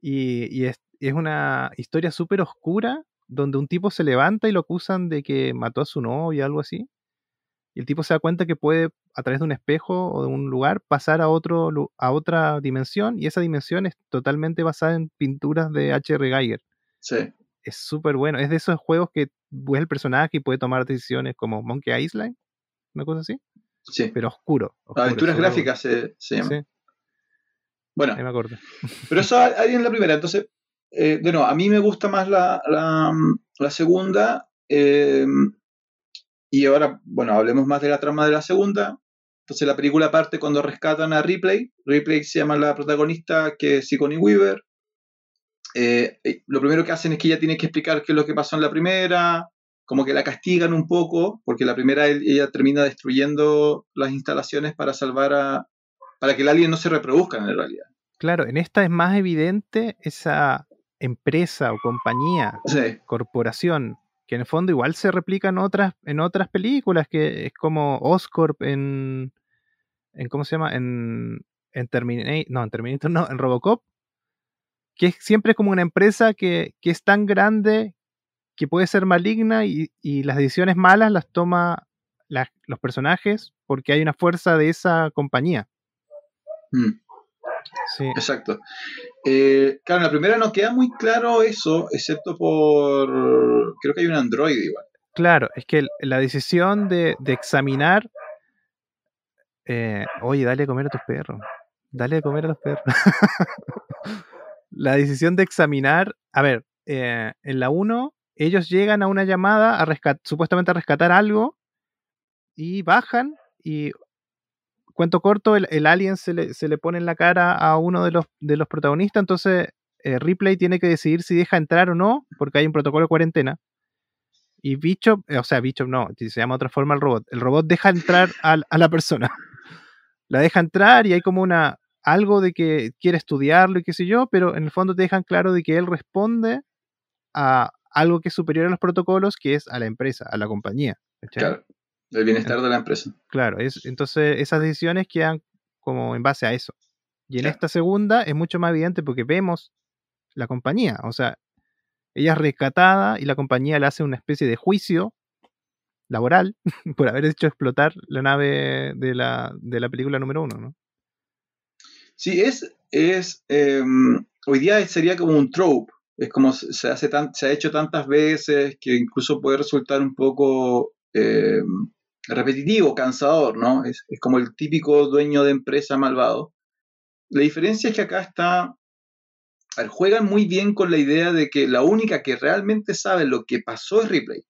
Y, y es, es una historia súper oscura donde un tipo se levanta y lo acusan de que mató a su novia o algo así. Y el tipo se da cuenta que puede, a través de un espejo o de un lugar, pasar a, otro, a otra dimensión. Y esa dimensión es totalmente basada en pinturas de H.R. Geiger Sí, es súper bueno. Es de esos juegos que ves el personaje y puede tomar decisiones como Monkey Island, una cosa así, sí. pero oscuro. oscuro, Aventuras gráficas se, se bueno. llama. Sí, Bueno, ahí me acuerdo. Pero eso hay en la primera. Entonces, eh, nuevo, a mí me gusta más la, la, la segunda. eh, y ahora, bueno, hablemos más de la trama de la segunda. Entonces, la película parte cuando rescatan a Ripley. Ripley se llama la protagonista, que es Sigourney Weaver. Eh, lo primero que hacen es que ella tiene que explicar qué es lo que pasó en la primera. Como que la castigan un poco, porque la primera ella termina destruyendo las instalaciones para salvar a. para que el alien no se reproduzca en realidad. Claro, en esta es más evidente esa empresa o compañía, Sí, corporación, que en el fondo igual se replica en otras, en otras películas, que es como Oscorp en, en ¿cómo se llama? En, en Terminator, no, en Terminator no, en Robocop, que es siempre como una empresa que, que es tan grande que puede ser maligna y, y las decisiones malas las toma las- los personajes porque hay una fuerza de esa compañía. Mm. Sí, Exacto. Eh, claro, en la primera no queda muy claro eso, excepto por. Creo que hay un Android igual. claro, es que la decisión de, de examinar, eh, oye, dale a comer a tus perros, dale a comer a los perros. la decisión de examinar, a ver, eh, en la 1 ellos llegan a una llamada a rescat- supuestamente a rescatar algo y bajan y cuento corto, el, alien se le, se le pone en la cara a uno de los, de los protagonistas, entonces eh, Ripley tiene que decidir si deja entrar o no, porque hay un protocolo de cuarentena. Y Bishop, eh, o sea, Bishop no, se llama otra forma el robot. El robot deja entrar al- a, la persona. La deja entrar y hay como una algo de que quiere estudiarlo y qué sé yo, pero en el fondo te dejan claro de que él responde a algo que es superior a los protocolos, que es a la empresa, a la compañía. Claro. El bienestar de la empresa. Claro, es, entonces esas decisiones quedan como en base a eso. Y en Claro. esta segunda es mucho más evidente porque vemos la compañía, o sea, ella es rescatada y la compañía le hace una especie de juicio laboral por haber hecho explotar la nave de la, de la película número uno, ¿no? Sí, es. es eh, hoy día sería como un trope. Es como se se hace tan, se ha hecho tantas veces que incluso puede resultar un poco eh, repetitivo, cansador, ¿no? Es, es como el típico dueño de empresa malvado. La diferencia es que acá está. ver, juegan muy bien con la idea de que la única que realmente sabe lo que pasó es Ripley.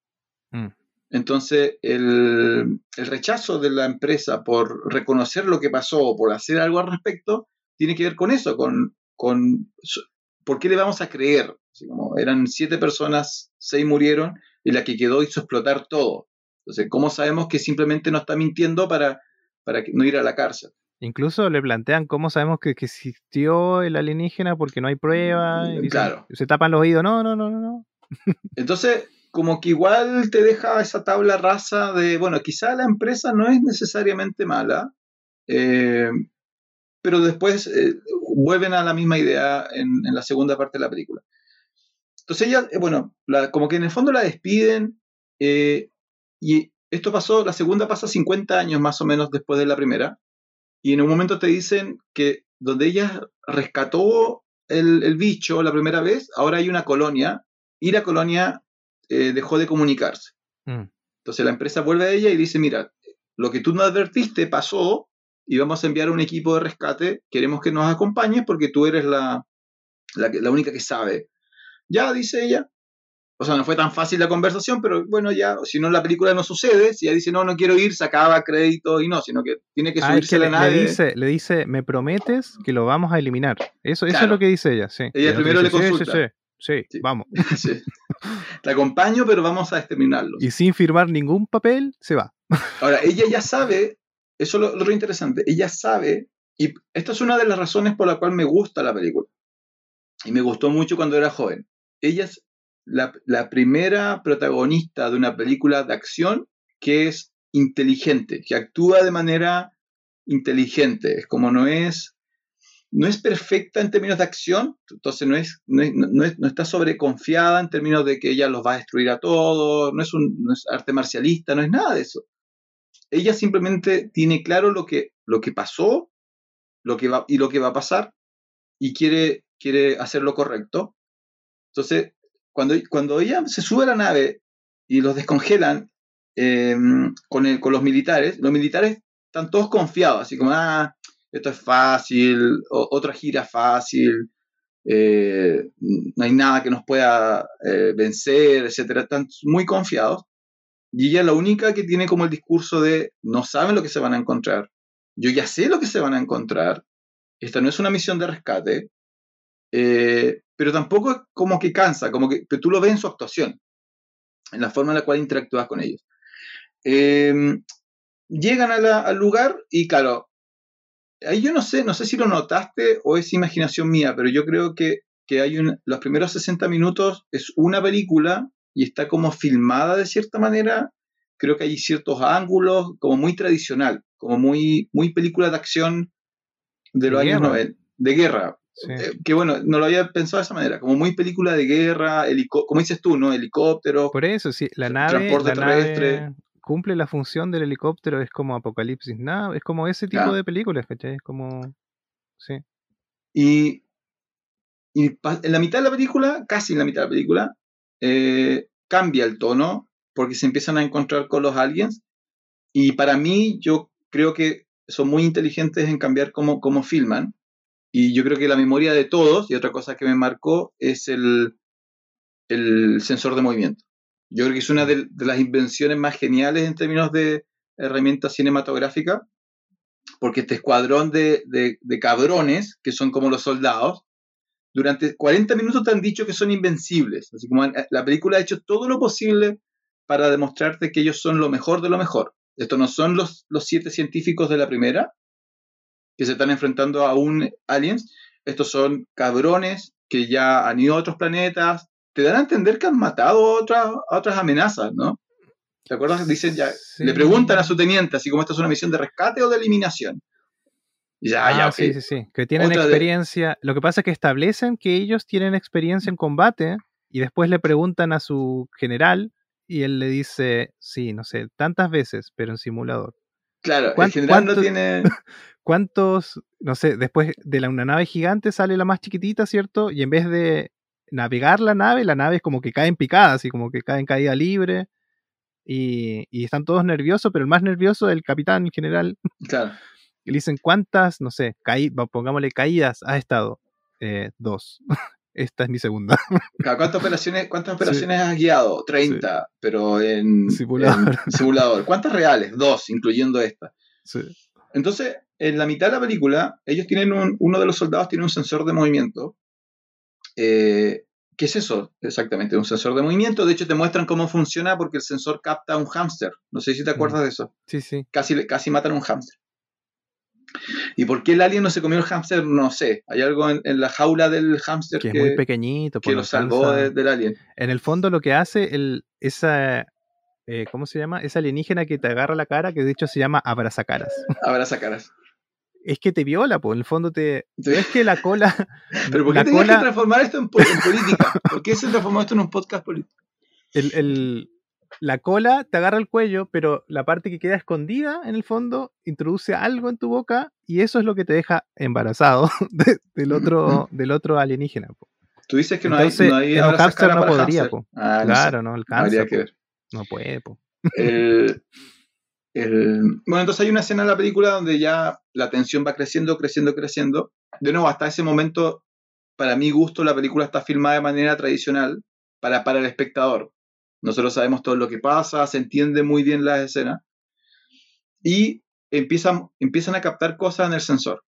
Mm. Entonces, el, el rechazo de la empresa por reconocer lo que pasó o por hacer algo al respecto tiene que ver con eso, con, con por qué le vamos a creer. Así como eran siete personas, seis murieron y la que quedó hizo explotar todo. Entonces, ¿cómo sabemos que simplemente no está mintiendo para, para no ir a la cárcel? Incluso le plantean cómo sabemos que, que existió el alienígena porque no hay pruebas. dicen- Claro. se tapan los oídos. No, no, no, no, no. Entonces, como que igual te deja esa tabla rasa de, bueno, quizá la empresa no es necesariamente mala, eh, pero después eh, vuelven a la misma idea en, en la segunda parte de la película. Entonces ella, eh, bueno, la- como que en el fondo la despiden eh, y esto pasó, la segunda pasa 50 años más o menos después de la primera y en un momento te dicen que donde ella rescató el, el bicho la primera vez, ahora hay una colonia y la colonia eh, dejó de comunicarse. Mm. Entonces la empresa vuelve a ella y dice, mira, lo que tú no advertiste pasó y vamos a enviar un equipo de rescate, queremos que nos acompañes porque tú eres la, la única que sabe. Ya, dice ella. O sea, no fue tan fácil la conversación, pero bueno, ya, si no la película no sucede, si ella dice, no, no quiero ir, se acaba crédito y no, sino que tiene que Ah, es subirse que a la le, le dice, le dice, me prometes que lo vamos a eliminar. Eso, eso es lo que dice ella, sí. Y el otro primero le dice, "Sí, sí, consulta. Sí, sí, vamos. Te acompaño, pero vamos a exterminarlos. Y sin firmar ningún papel, se va. Ahora, ella ya sabe, eso es lo, lo interesante, ella sabe, y esta es una de las razones por la cual me gusta la película. Y me gustó mucho cuando era joven. Ella es la, primera protagonista de una película de acción que es inteligente, que actúa de manera inteligente. Es como no es, no es perfecta en términos de acción, entonces no, es, no, no está sobreconfiada en términos de que ella los va a destruir a todos, no es, un, no es arte marcialista, no es nada de eso. Ella simplemente tiene claro lo que, lo que pasó lo que va, y lo que va a pasar y quiere, quiere hacer lo correcto. Entonces, cuando, cuando ella se sube a la nave y los descongelan eh, con, el- con los militares, los militares están todos confiados, así como, ah, esto es fácil, o- otra gira fácil, eh, no hay nada que nos pueda eh, vencer, etcétera, están muy confiados. Y ella es la única que tiene como el discurso de no saben lo que se van a encontrar. Yo ya sé lo que se van a encontrar. Esta no es una misión de rescate. Eh, pero tampoco es como que cansa, como que pero tú lo ves en su actuación, en la forma en la cual interactúas con ellos. Eh, llegan a la- al lugar y claro, ahí yo no sé, no sé si lo notaste o es imaginación mía, pero yo creo que, que hay un, los primeros 60 minutos es una película y está como filmada de cierta manera. Creo que hay ciertos ángulos como muy tradicional, como muy, muy película de acción de De los años guerra. 90, de guerra. Sí. Eh, que bueno, no lo había pensado de esa manera, como muy película de guerra, helico- como dices tú, ¿no? Helicópteros. Por eso, sí, la nave, transporte la nave terrestre. cumple la función del helicóptero, es como Apocalipsis Now, es como ese tipo Claro. de películas, ¿cachai? Es como... Sí. Y, y en la mitad de la película, casi en la mitad de la película, eh, cambia el tono porque se empiezan a encontrar con los aliens. Y para mí, yo creo que son muy inteligentes en cambiar cómo, cómo filman. Y yo creo que la memoria de todos, y otra cosa que me marcó, es el, el sensor de movimiento. Yo creo que es una de, de las invenciones más geniales en términos de herramienta cinematográfica, porque este escuadrón de, de- de cabrones, que son como los soldados, durante 40 minutos te han dicho que son invencibles. Así como han- la película ha hecho todo lo posible para demostrarte que ellos son lo mejor de lo mejor. Estos no son los, los siete científicos de la primera, que se están enfrentando a un aliens. Estos son cabrones que ya han ido a otros planetas. Te dan a entender que han matado a otras, a otras amenazas, ¿no? ¿Te acuerdas? Dicen ya, Sí. le preguntan a su teniente, así como esta es una misión de rescate o de eliminación. Ya, ya, Ah, ok. sí, sí, sí. Que tienen Otra de- experiencia. Lo que pasa es que establecen que ellos tienen experiencia en combate y después le preguntan a su general y él le dice, sí, no sé, tantas veces, pero en simulador. Claro, el ¿Cuán- general no tiene... ¿Cuántos, no sé, después de la, una nave gigante sale la más chiquitita, ¿cierto? Y en vez de navegar la nave, la nave es como que cae en picada, así como que cae en caída libre. Y, y están todos nerviosos, pero el más nervioso es el capitán en general. Claro. Y le dicen, ¿cuántas, no sé, caí, pongámosle caídas has estado? Eh, dos. Esta es mi segunda. ¿Cuántas operaciones, cuántas operaciones has guiado? 30, pero en Simulador. en simulador. ¿Cuántas reales? Dos, incluyendo esta. Sí. Entonces, en la mitad de la película, ellos tienen un, uno de los soldados tiene un sensor de movimiento. Eh, ¿Qué es eso? Exactamente, un sensor de movimiento. De hecho, te muestran cómo funciona porque el sensor capta un hámster. No sé si te acuerdas de eso. Sí, sí. Casi, casi matan a un hámster. ¿Y por qué el alien no se comió el hámster? No sé. Hay algo en, en la jaula del hámster Que que, es muy pequeñito. que pues, lo salvó de- del alien. En el fondo lo que hace el, esa, eh, ¿cómo se llama? Esa alienígena que te agarra la cara, que de hecho se llama abrazacaras. Abraza caras. es que te viola, pues en el fondo te. Es que la cola. Pero ¿por qué tenías que transformar esto en, política? ¿Por qué se transformó esto en un podcast político? El, la cola te agarra el cuello, pero la parte que queda escondida en el fondo introduce algo en tu boca y eso es lo que te deja embarazado del, otro, del otro alienígena. Tú dices que no hay, no hay hamster no podría, po. Ah, claro, no, el cáncer. No, puede, po. El, bueno, entonces hay una escena en la película donde ya la tensión va creciendo, creciendo, creciendo. De nuevo, hasta ese momento, para mi gusto, la película está filmada de manera tradicional para, para el espectador. Nosotros sabemos todo lo que pasa, se entiende muy bien la escena. Y empiezan, a captar cosas en el sensor.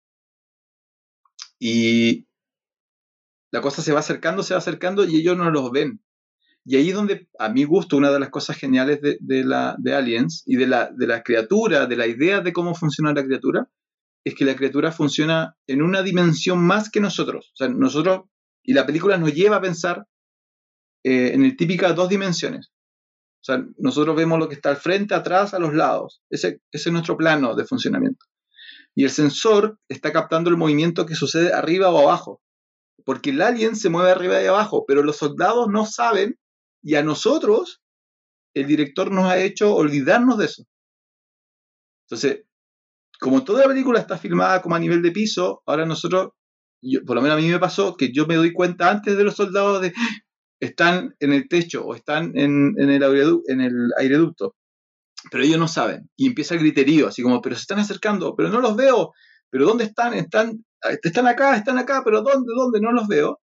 Y la cosa se va acercando, se va acercando y ellos no los ven. Y ahí es donde, a mi gusto, una de las cosas geniales de, la, de Aliens y de la, de la criatura, de la idea de cómo funciona la criatura, es que la criatura funciona en una dimensión más que nosotros. O sea, nosotros, y la película nos lleva a pensar eh, en el típica dos dimensiones. O sea, nosotros vemos lo que está al frente, atrás, a los lados. Ese, ese es nuestro plano de funcionamiento. Y el sensor está captando el movimiento que sucede arriba o abajo. Porque el alien se mueve arriba y abajo, pero los soldados no saben y a nosotros, el director nos ha hecho olvidarnos de eso. Entonces, como toda la película está filmada como a nivel de piso, ahora nosotros, por lo menos a mí me pasó que yo me doy cuenta antes de los soldados de están en el techo o están en, el, en el aireducto, pero ellos no saben. Y empieza el griterío, así como, pero se están acercando, pero no los veo, pero ¿dónde están? Están, están acá, están acá, pero ¿dónde? ¿Dónde? No los veo.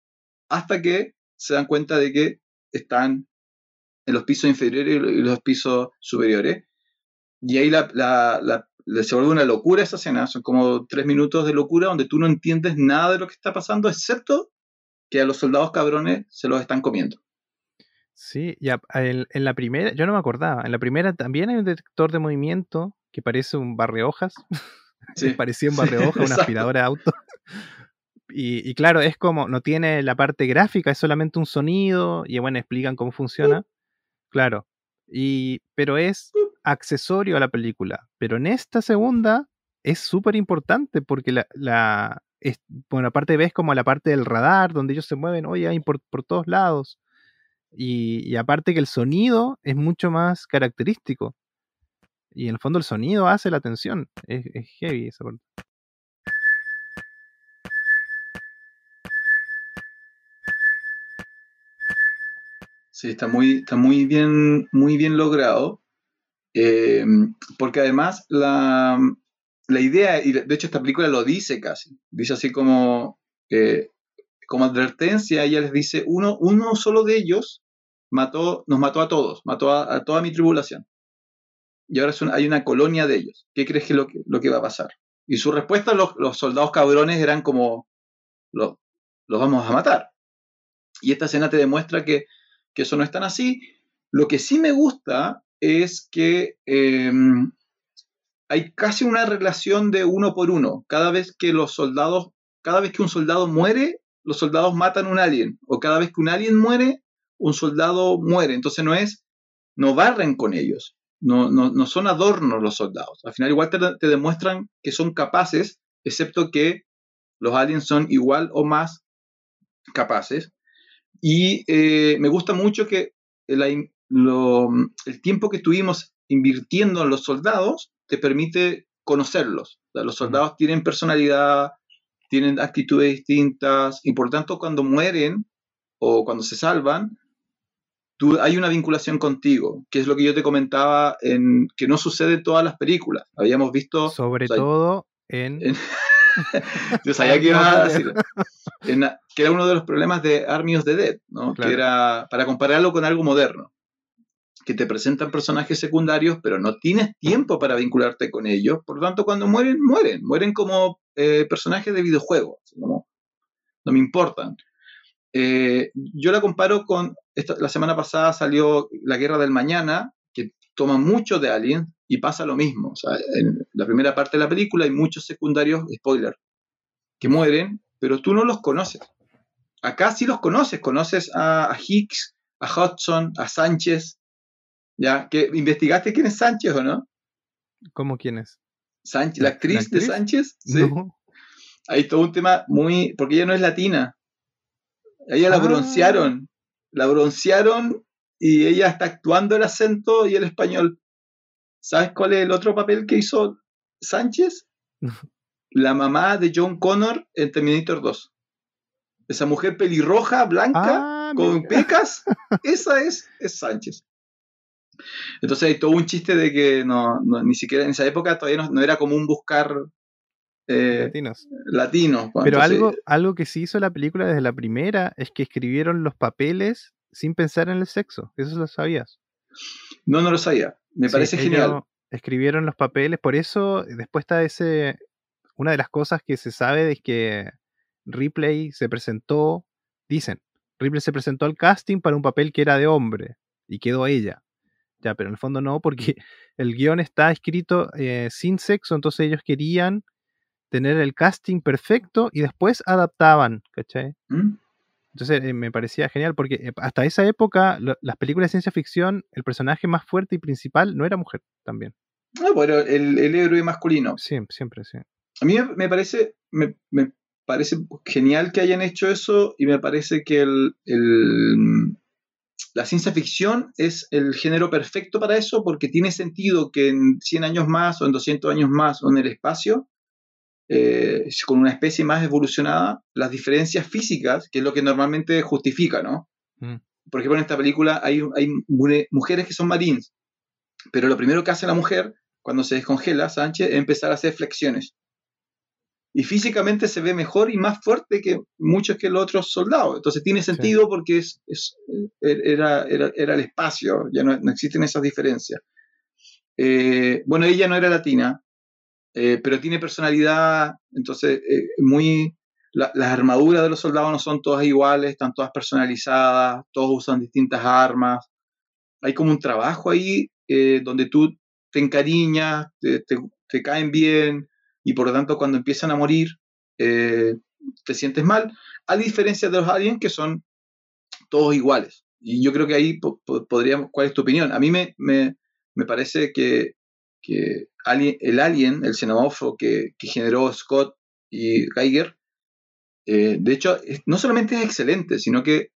Hasta que se dan cuenta de que están en los pisos inferiores y los pisos superiores. Y ahí la, se vuelve una locura esa escena. Son como tres minutos de locura donde tú no entiendes nada de lo que está pasando, excepto que a los soldados cabrones se los están comiendo. Sí, ya en, la primera, yo no me acordaba, en la primera también hay un detector de movimiento que parece un barrehojas. Sí. Parecía un barrehojas, una aspiradora de auto. Y, claro, es como, no tiene la parte gráfica, es solamente un sonido, y bueno, explican cómo funciona. Claro. Y, pero es accesorio a la película. Pero en esta segunda es súper importante porque la, la bueno, aparte ves como la parte del radar, donde ellos se mueven, oye, por, todos lados. Y, aparte que el sonido es mucho más característico. Y en el fondo el sonido hace la tensión. Es, es heavy esa parte. Sí, está muy, está muy bien, muy bien logrado. Eh, porque además la, idea, y de hecho esta película lo dice casi, dice así como, eh, como advertencia, ella les dice, uno, uno solo de ellos mató, nos mató a todos, mató a, toda mi tribulación. Y ahora hay una colonia de ellos. ¿Qué crees que lo, que lo que va a pasar? Y su respuesta, los, los soldados cabrones eran como, los vamos a matar. Y esta escena te demuestra que que eso no es tan así. Lo que sí me gusta es que em, hay casi una relación de uno por uno. Cada vez que los soldados, cada vez que un soldado muere, los soldados matan a un alien. O cada vez que un alien muere, un soldado muere. Entonces no es, no barren con ellos. No, no, son adornos los soldados. Al final igual te, te demuestran que son capaces, excepto que los aliens son igual o más capaces. Y eh, me gusta mucho que el, tiempo que estuvimos invirtiendo en los soldados te permite conocerlos. los soldados tienen personalidad, tienen actitudes distintas y por tanto cuando mueren o cuando se salvan, tú, hay una vinculación contigo, que es lo que yo te comentaba en que no sucede en todas las películas. Habíamos visto... Sobre todo en... yo sabía que iba a decir que era uno de los problemas de Army of the Dead, ¿no? que era para compararlo con algo moderno, que te presentan personajes secundarios, pero no tienes tiempo para vincularte con ellos, por lo tanto cuando mueren, mueren, mueren como eh, personajes de videojuegos, como, no me importan. Eh, yo la comparo con, la semana pasada salió La Guerra del Mañana, que toma mucho de Alien y pasa lo mismo. En la primera parte de la película hay muchos secundarios, spoiler, que mueren pero tú no los conoces. Acá sí los conoces, conoces a, Hicks, a Hudson, a Sánchez, ¿ya? ¿Que ¿Investigaste quién es Sánchez o no? ¿Cómo quién es? Sánchez, la ¿La- actriz, la actriz? de Sánchez. Sí. No. Hay todo un tema muy. Porque ella no es latina. Ella la Ah. broncearon. La broncearon y ella está actuando el acento y el español. ¿Sabes cuál es el otro papel que hizo Sánchez? No. La mamá de John Connor en Terminator 2. Esa mujer pelirroja, blanca, Ah, con mira. pecas, esa es, es Sánchez. Entonces hay todo un chiste de que no, no- ni siquiera en esa época todavía no, no era común buscar eh, Latinos. latinos. pues, Pero entonces, algo, algo que sí hizo la película desde la primera es que escribieron los papeles sin pensar en el sexo. Eso lo sabías. No, no lo sabía. Me Sí, parece genial. Escribieron los papeles, por eso después está ese. Una de las cosas que se sabe es que Ripley se presentó, dicen, Ripley se presentó al casting para un papel que era de hombre y quedó ella. Ya, pero en el fondo no, porque el guion está escrito eh, sin sexo, entonces ellos querían tener el casting perfecto y después adaptaban, ¿cachai? ¿Mm? Entonces eh, me parecía genial porque eh, hasta esa época lo- las películas de ciencia ficción, el personaje más fuerte y principal no era mujer también. Ah, bueno, el, el héroe masculino. Siempre, siempre, sí. A mí me- me parece, me, me parece genial que hayan hecho eso y me parece que el, el- la ciencia ficción es el género perfecto para eso porque tiene sentido que en 100 años más o en 200 años más o en el espacio, eh, con una especie más evolucionada, las diferencias físicas, que es lo que normalmente justifica, ¿no? Mm. Por ejemplo, en esta película hay, hay mujeres que son marines, pero lo primero que hace la mujer cuando se descongela, Sánchez, es empezar a hacer flexiones. Y físicamente se ve mejor y más fuerte que muchos que los otros soldados. Entonces tiene sentido porque es, es- eh, era, era, era el espacio, ya no, no existen esas diferencias. Eh, bueno, ella no era latina, eh, pero tiene personalidad, entonces eh, muy... la- las armaduras de los soldados no son todas iguales, están todas personalizadas, todos usan distintas armas. Hay como un trabajo ahí eh, donde tú te encariñas, te, te- te caen bien y por lo tanto cuando empiezan a morir eh, te sientes mal, a diferencia de los aliens que son todos iguales. Y yo creo que ahí po- po- podríamos, ¿cuál es tu opinión? A mí me, me, me parece que, que Alien- el alien, el xenomorfo que, que generó Scott y Geiger, eh, de hecho, no solamente es excelente, sino que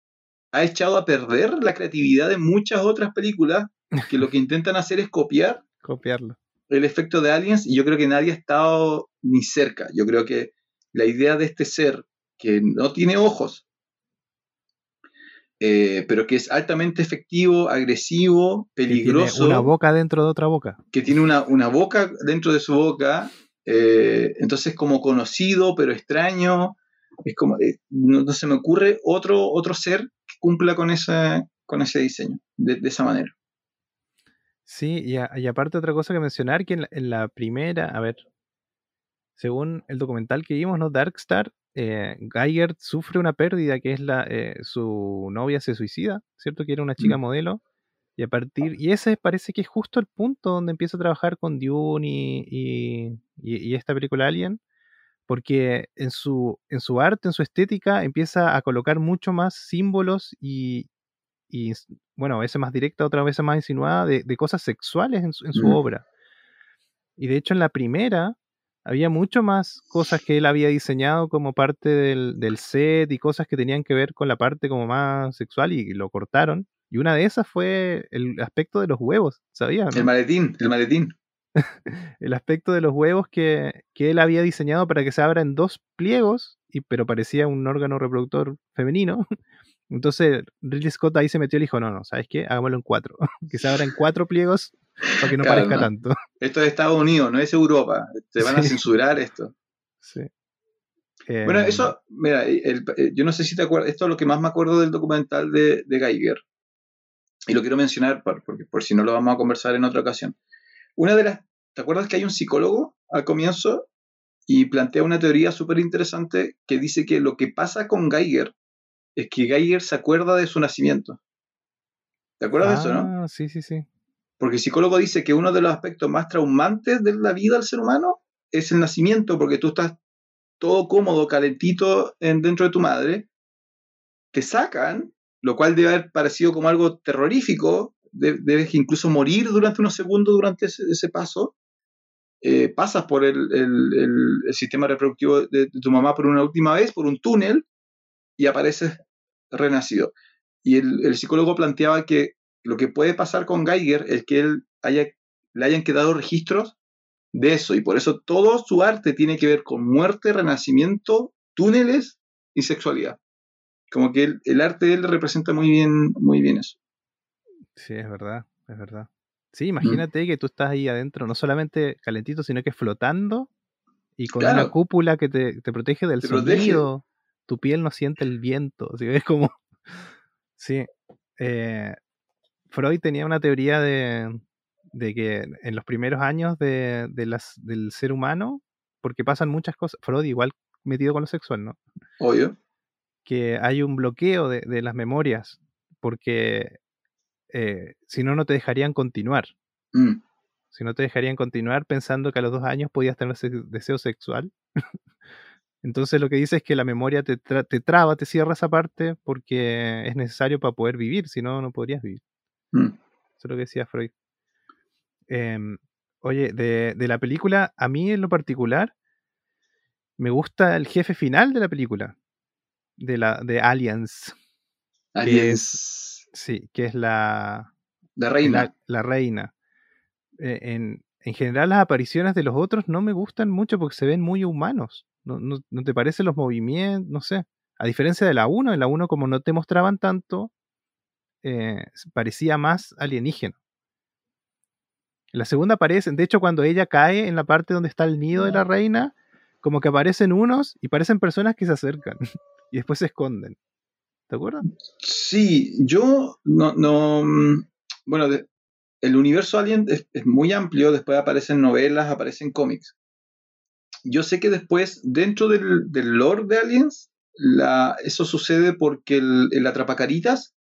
ha echado a perder la creatividad de muchas otras películas que lo que intentan hacer es copiar Copiarlo. El efecto de Aliens y yo creo que nadie ha estado ni cerca. Yo creo que la idea de este ser que no tiene ojos, eh, pero que es altamente efectivo, agresivo, Que tiene peligroso, una boca dentro de otra boca. que tiene una, una boca dentro de su boca, eh, entonces como conocido pero extraño, es como, eh, no, no se me ocurre otro, otro ser que cumpla con ese, con ese diseño, de, de esa manera. Sí, y, a- y aparte otra cosa que mencionar, que en la, en la primera, a ver, según el documental que vimos, ¿no? Darkstar, eh, Geiger sufre una pérdida que es la, eh, su novia se suicida, ¿cierto? Que era una chica Mm. modelo. Y a partir, y ese parece que es justo el punto donde empieza a trabajar con Dune y, y- y- y esta película Alien, porque en su, en su arte, en su estética, empieza a colocar mucho más símbolos y, y, bueno, a veces más directa, otras veces más insinuada, de, de cosas sexuales en su, en su Mm. obra. Y de hecho en la primera había mucho más cosas que él había diseñado como parte del, del set y cosas que tenían que ver con la parte como más sexual y lo cortaron. Y una de esas fue el aspecto de los huevos, ¿sabías? El maletín, el maletín. el aspecto de los huevos que, que él había diseñado para que se abra en dos pliegos, y, pero parecía un órgano reproductor femenino. Entonces Ridley Scott ahí se metió y dijo, no, no, ¿sabes qué? Hagámoslo en cuatro. que se abra en cuatro pliegos para que no parezca tanto. Esto es Estados Unidos, no es Europa. Te van a censurar esto. Sí. Bueno, Em, eso, mira, el- el- yo no sé si te acuerdas, esto es lo que más me acuerdo del documental de, de Geiger. Y lo quiero mencionar por, porque, por si no lo vamos a conversar en otra ocasión. Una de las, ¿te acuerdas que hay un psicólogo al comienzo y plantea una teoría súper interesante que dice que lo que pasa con Geiger es que Geiger se acuerda de su nacimiento. ¿Te acuerdas de eso, no? ah, Sí, sí, sí. Porque el psicólogo dice que uno de los aspectos más traumantes de la vida del ser humano es el nacimiento, porque tú estás todo cómodo, calentito en, dentro de tu madre, te sacan, lo cual debe haber parecido como algo terrorífico, de- debes incluso morir durante unos segundos durante ese, ese paso, eh, pasas por el, el- el sistema reproductivo de, de tu mamá por una última vez, por un túnel, y apareces renacido. Y el, el psicólogo planteaba que lo que puede pasar con Geiger es que él haya, le hayan quedado registros de eso, y por eso todo su arte tiene que ver con muerte, renacimiento, túneles y sexualidad. Como que el, el arte de él representa muy bien, muy bien eso. Sí, es verdad, es verdad. Sí, imagínate que tú estás ahí adentro, no solamente calentito, sino que flotando y con una cúpula que te, te protege del Te protege. Tu piel no siente el viento. ¿sí? Es como. Sí. eh, Freud tenía una teoría de, de que en los primeros años de, de las, del ser humano, porque pasan muchas cosas, Freud igual metido con lo sexual, ¿no? Obvio. que hay un bloqueo de, de las memorias, porque eh, si no, no te dejarían continuar. Mm. Si no te dejarían continuar pensando que a los dos años podías tener ese deseo sexual. Entonces lo que dice es que la memoria te, tra- te traba, te cierra esa parte porque es necesario para poder vivir, si no, no podrías vivir. Mm. Eso es lo que decía Freud. Em, oye, de, de la película, a mí en lo particular, me gusta el jefe final de la película, de, la, de Aliens, Aliens. sí, que es la, La reina. la, la reina. Eh, en, en general las apariciones de los otros no me gustan mucho porque se ven muy humanos. ¿No, no, no te parecen los movimientos? No sé. A diferencia de la 1, en la 1 como no te mostraban tanto, eh, parecía más alienígena. En la segunda aparecen, de hecho cuando ella cae en la parte donde está el nido de la reina, como que aparecen unos y parecen personas que se acercan y después se esconden. ¿Te acuerdas? Sí, yo no, no mm, bueno, de- el universo Alien es, es muy amplio, después aparecen novelas, aparecen cómics. Yo sé que después, dentro del, del lore de Aliens, la, eso sucede porque el, el atrapacaritas,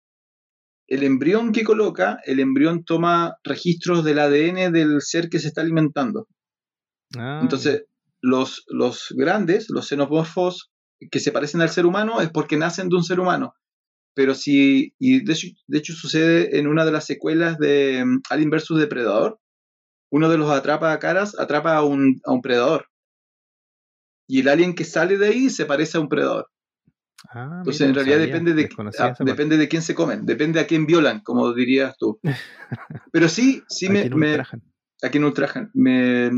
el embrión que coloca, el embrión toma registros del ADN del ser que se está alimentando. Ah, Entonces, los, los grandes, los xenomorfos que se parecen al ser humano, es porque nacen de un ser humano. Pero si, y de hecho, de hecho sucede en una de las secuelas de mm, Alien vs. Depredador, uno de los atrapa a caras atrapa a un, a un predador. Y el alien que sale de ahí se parece a un predador. ah, Entonces, mira, en realidad sabía, depende de, ah, depende de quién se comen, depende a quién violan, como dirías tú. Pero sí, sí ¿A me, quién me- ultrajan? a quien ultrajan. Me,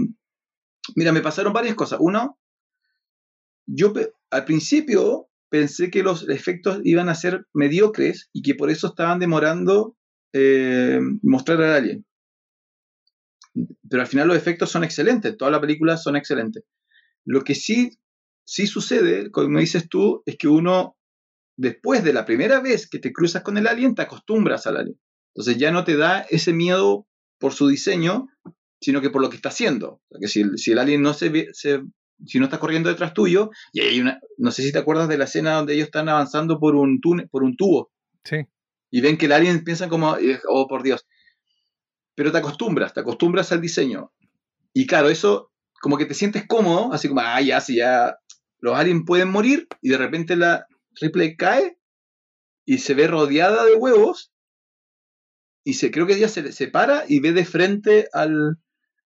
mira, me pasaron varias cosas. Uno, yo al principio pensé que los efectos iban a ser mediocres y que por eso estaban demorando eh, mostrar al alien. Pero al final los efectos son excelentes, todas las películas son excelentes. Lo que sí, sí sucede, como dices tú, es que uno, después de la primera vez que te cruzas con el alien, te acostumbras al alien. Entonces ya no te da ese miedo por su diseño, sino que por lo que está haciendo. O sea, que si el, si el alien no se, ve- se- si no está corriendo detrás tuyo, y hay una, no sé si te acuerdas de la escena donde ellos están avanzando por un túnel, por un tubo, Sí, y ven que el alien piensa como, eh, oh por Dios. Pero te acostumbras, te acostumbras al diseño. Y claro, eso como que te sientes cómodo, así como, ah, ya, sí, ya, los aliens pueden morir, y de repente la Ripley cae y se ve rodeada de huevos, y se, creo que ella se, se para y ve de frente al,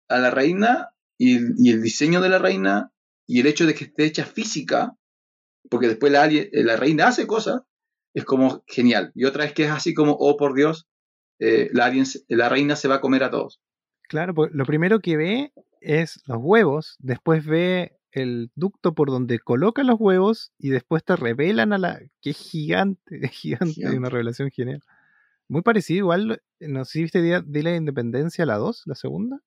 a la reina, y, el diseño de la reina, y el hecho de que esté hecha física, porque después la, alien- la reina hace cosas, es como genial. Y otra es que es así como, oh por Dios, eh, la, alien la reina se va a comer a todos. claro, pues lo primero que ve es los huevos, después ve el ducto por donde coloca los huevos y después te revelan a la... que es gigante, es gigante, Gigante. una revelación genial. Muy parecido, igual, no sé si viste Día de la Independencia, la 2, la segunda,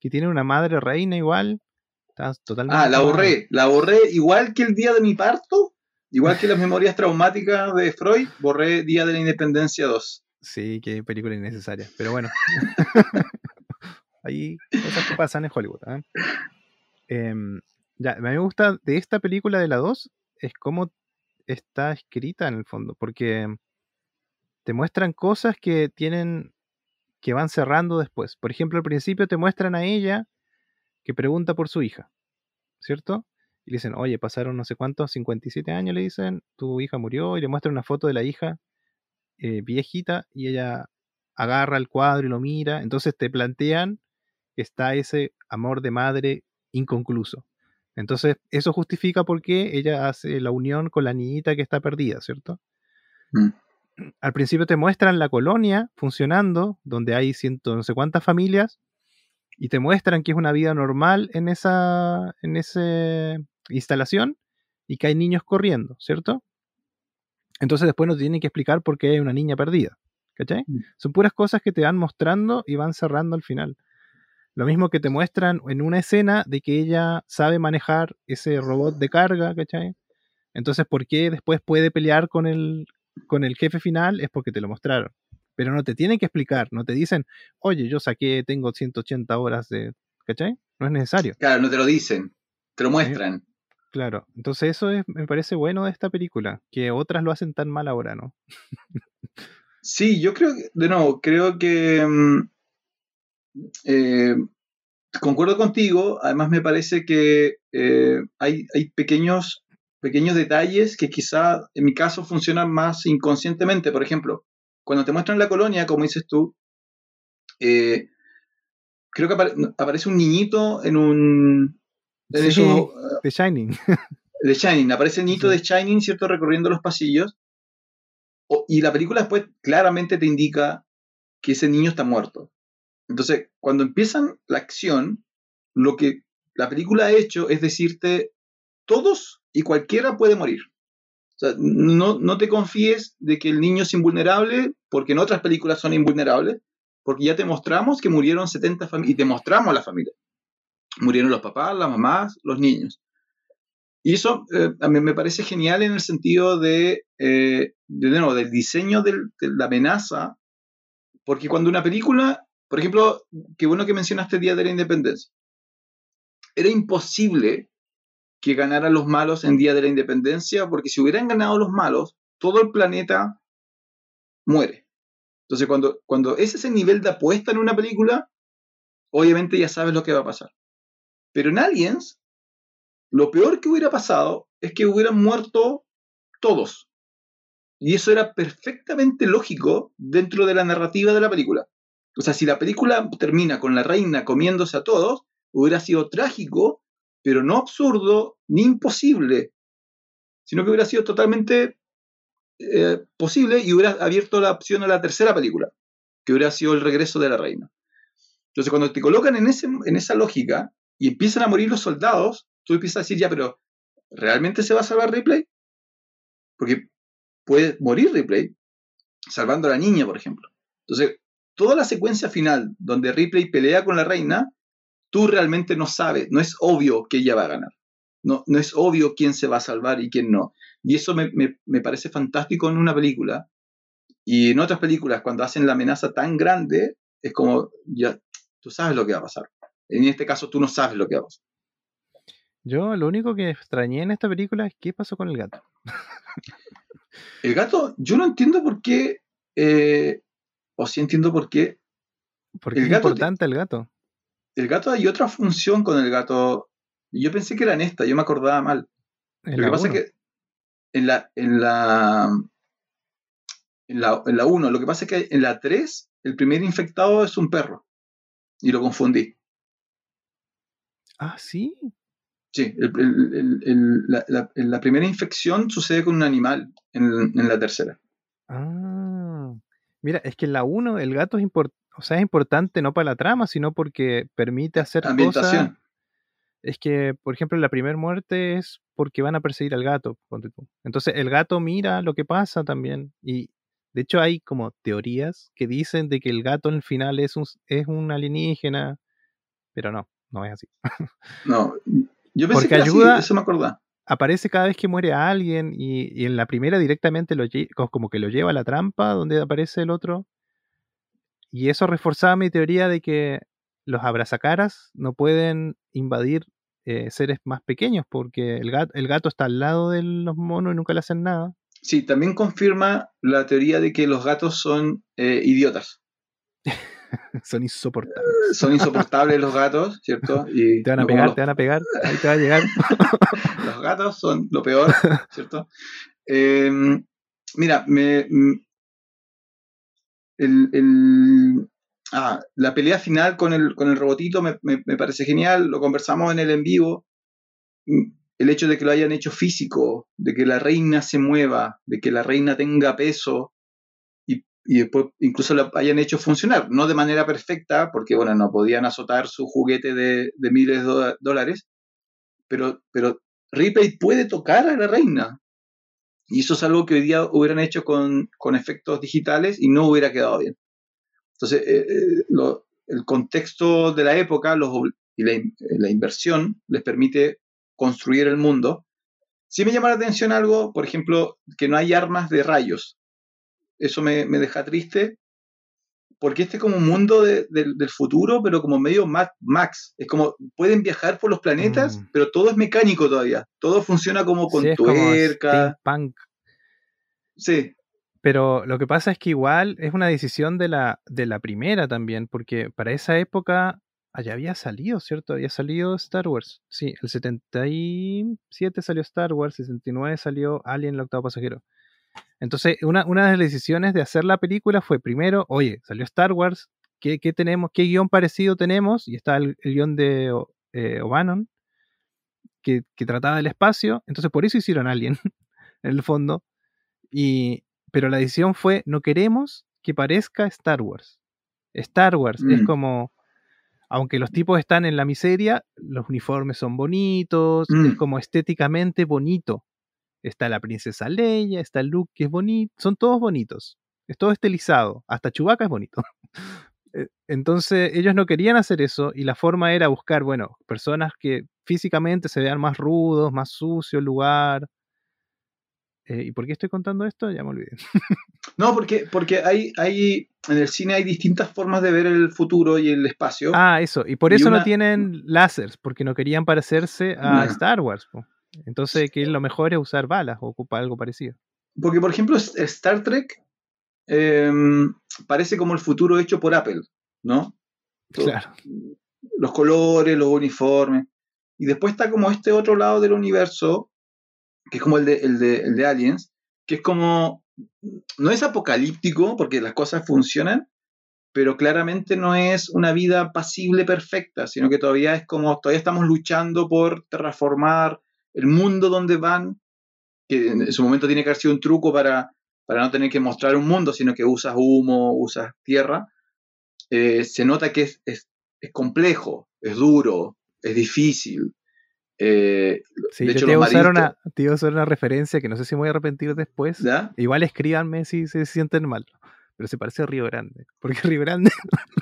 que tiene una madre reina igual. Está totalmente... Ah, la borré. La borré igual que el día de mi parto, igual que las memorias traumáticas de Freud, borré Día de la Independencia 2. Sí, qué película innecesaria. Pero bueno. Hay cosas que pasan en Hollywood. ¿eh? Em, ya, me gusta de esta película de la 2 es cómo está escrita en el fondo. Porque te muestran cosas que tienen. que van cerrando después. Por ejemplo, al principio te muestran a ella que pregunta por su hija. ¿Cierto? Y le dicen, oye, pasaron no sé cuántos, 57 años, le dicen, tu hija murió, y le muestran una foto de la hija eh, viejita y ella agarra el cuadro y lo mira. Entonces te plantean está ese amor de madre inconcluso. Entonces, eso justifica por qué ella hace la unión con la niñita que está perdida, ¿cierto? Mm. Al principio te muestran la colonia funcionando, donde hay ciento no sé cuántas familias, y te muestran que es una vida normal en esa, en esa instalación y que hay niños corriendo, ¿cierto? Entonces después nos tienen que explicar por qué hay una niña perdida. ¿Cachai? Mm. Son puras cosas que te van mostrando y van cerrando al final. Lo mismo que te muestran en una escena de que ella sabe manejar ese robot de carga, ¿cachai? Entonces, ¿por qué después puede pelear con el, con el jefe final? Es porque te lo mostraron. Pero no te tienen que explicar, no te dicen, oye, yo saqué, tengo 180 horas de. ¿cachai? No es necesario. Claro, no te lo dicen, te lo muestran. Claro, entonces eso es, me parece bueno de esta película, que otras lo hacen tan mal ahora, ¿no? Sí, yo creo que, de nuevo, creo que mm, eh, concuerdo contigo. Además, me parece que eh, hay, hay pequeños, pequeños detalles que quizá en mi caso funcionan más inconscientemente. Por ejemplo, cuando te muestran la colonia, como dices tú, eh, creo que apare- aparece un niñito en un. En Sí, esos, The Shining. de Shining, aparece el niñito Sí. de Shining, ¿cierto? Recorriendo los pasillos. O- y la película después claramente te indica que ese niño está muerto. Entonces, cuando empiezan la acción, lo que la película ha hecho es decirte, todos y cualquiera puede morir. O sea, no, no te confíes de que el niño es invulnerable, porque en otras películas son invulnerables, porque ya te mostramos que murieron 70 familias, y te mostramos la familia. Murieron los papás, las mamás, los niños. Y eso eh, a mí me parece genial en el sentido de, eh, de, nuevo, del diseño del- de la amenaza, porque cuando una película, por ejemplo, qué bueno que mencionaste Día de la Independencia, era imposible que ganaran los malos en Día de la Independencia, porque si hubieran ganado los malos, todo el planeta muere. Entonces, cuando, cuando ese es el nivel de apuesta en una película, obviamente ya sabes lo que va a pasar. Pero en Aliens, lo peor que hubiera pasado es que hubieran muerto todos. Y eso era perfectamente lógico dentro de la narrativa de la película. O sea, si la película termina con la reina comiéndose a todos, hubiera sido trágico, pero no absurdo ni imposible, sino que hubiera sido totalmente eh, posible y hubiera abierto la opción a la tercera película, que hubiera sido el regreso de la reina. Entonces, cuando te colocan en, ese, en esa lógica y empiezan a morir los soldados, tú empiezas a decir, ya, pero ¿realmente se va a salvar Ripley? Porque puede morir Ripley salvando a la niña, por ejemplo. Entonces, toda la secuencia final donde Ripley pelea con la reina, tú realmente no sabes, no es obvio que ella va a ganar. No, no es obvio quién se va a salvar y quién no. Y eso me, me, me parece fantástico en una película. Y en otras películas, cuando hacen la amenaza tan grande, es como, ya, tú sabes lo que va a pasar. En este caso, tú no sabes lo que va a pasar. Yo lo único que extrañé en esta película es qué pasó con el gato. El gato, yo no entiendo por qué, eh, o sí entiendo por qué. Porque El es gato te- importante el gato. El gato hay otra función con el gato. Yo pensé que era en esta, yo me acordaba mal. Lo que pasa es que en la, en la en la en la 1, lo que pasa es que en la 3 el primer infectado es un perro. Y lo confundí. Ah, sí. Sí, el- el- el- el- la, la- la primera infección sucede con un animal en, en la tercera. Ah. Mira, es que en la 1 el gato es, import- o sea, es importante no para la trama, sino porque permite hacer cosas. Es que, por ejemplo, la primera muerte es porque van a perseguir al gato. Entonces el gato mira lo que pasa también. Y de hecho hay como teorías que dicen de que el gato al final es un, es un alienígena. Pero no, no es así. No, yo pensé Porque que así, eso me acordaba. Aparece cada vez que muere a alguien y, y en la primera directamente lo como que lo lleva a la trampa donde aparece el otro. Y eso reforzaba mi teoría de que los abrazacaras no pueden invadir eh, seres más pequeños porque el gato, el gato está al lado de los monos y nunca le hacen nada. Sí, también confirma la teoría de que los gatos son eh, idiotas. Son insoportables. Son insoportables los gatos, ¿cierto? Y Te van a pegar, los te van a pegar, ahí te va a llegar. los gatos son lo peor, ¿cierto? Eh, mira, me, mm, el, el- ah, la pelea final con el, con el robotito me, me- me parece genial, lo conversamos en el en vivo. Mm, El hecho de que lo hayan hecho físico, de que la reina se mueva, de que la reina tenga peso y, después incluso lo hayan hecho funcionar, no de manera perfecta, porque bueno, no podían azotar su juguete de, de miles de dólares, pero, pero Ripley puede tocar a la reina. Y eso es algo que hoy día hubieran hecho con, con efectos digitales y no hubiera quedado bien. Entonces, eh, eh, lo- el contexto de la época los, y la, eh, la inversión les permite construir el mundo. Sí me llama la atención algo, por ejemplo, que no hay armas de rayos. Eso me, me deja triste, porque este es como un mundo de- del- del futuro, pero como medio Mad Max. Es como, pueden viajar por los planetas, Mm. pero todo es mecánico todavía. Todo funciona como con Sí, tuerca. steampunk. Sí, Pero lo que pasa es que igual es una decisión de la, de la primera también, porque para esa época allá había salido, ¿cierto? Había salido Star Wars. Sí, el 77 salió Star Wars, el 69 salió Alien, el octavo pasajero. Entonces, una, una de las decisiones de hacer la película fue primero, oye, salió Star Wars, ¿qué, qué tenemos, qué guion parecido tenemos? Y está el, el guion de eh, O'Bannon, que, que trataba del espacio, entonces por eso hicieron Alien, en el fondo. Y, pero la decisión fue, no queremos que parezca Star Wars. Star Wars es Mm. como, aunque los tipos están en la miseria, los uniformes son bonitos, Mm. es como estéticamente bonito. Está la princesa Leia, está Luke que es bonito, son todos bonitos. Es todo estilizado, hasta Chewbacca es bonito. Eh, Entonces ellos no querían hacer eso y la forma era buscar, bueno, personas que físicamente se vean más rudos, más sucio el lugar. Eh, ¿Y por qué estoy contando esto? Ya me olvidé. No, porque, porque hay, hay, en el cine hay distintas formas de ver el futuro y el espacio. Ah, eso. Y por eso no tienen láseres, porque no querían parecerse a. Star Wars. po. Entonces, que lo mejor es usar balas o ocupar algo parecido. Porque, por ejemplo, Star Trek eh, parece como el futuro hecho por Apple, ¿no? Claro. Los colores, los uniformes. Y después está como este otro lado del universo, que es como el de, el de, el de Aliens, que es como, no es apocalíptico, porque las cosas funcionan, pero claramente no es una vida pasible perfecta, sino que todavía es como, todavía estamos luchando por terraformar el mundo donde van, que en su momento tiene que haber sido un truco para, para no tener que mostrar un mundo, sino que usas humo, usas tierra, eh, se nota que es, es, es complejo, es duro, es difícil. Eh, Sí, de hecho, te iba, a usar una, te iba a usar una referencia que no sé si me voy a arrepentir después. ¿ya? Igual escríbanme si se sienten mal. Pero se parece a Río Grande. Porque Río Grande,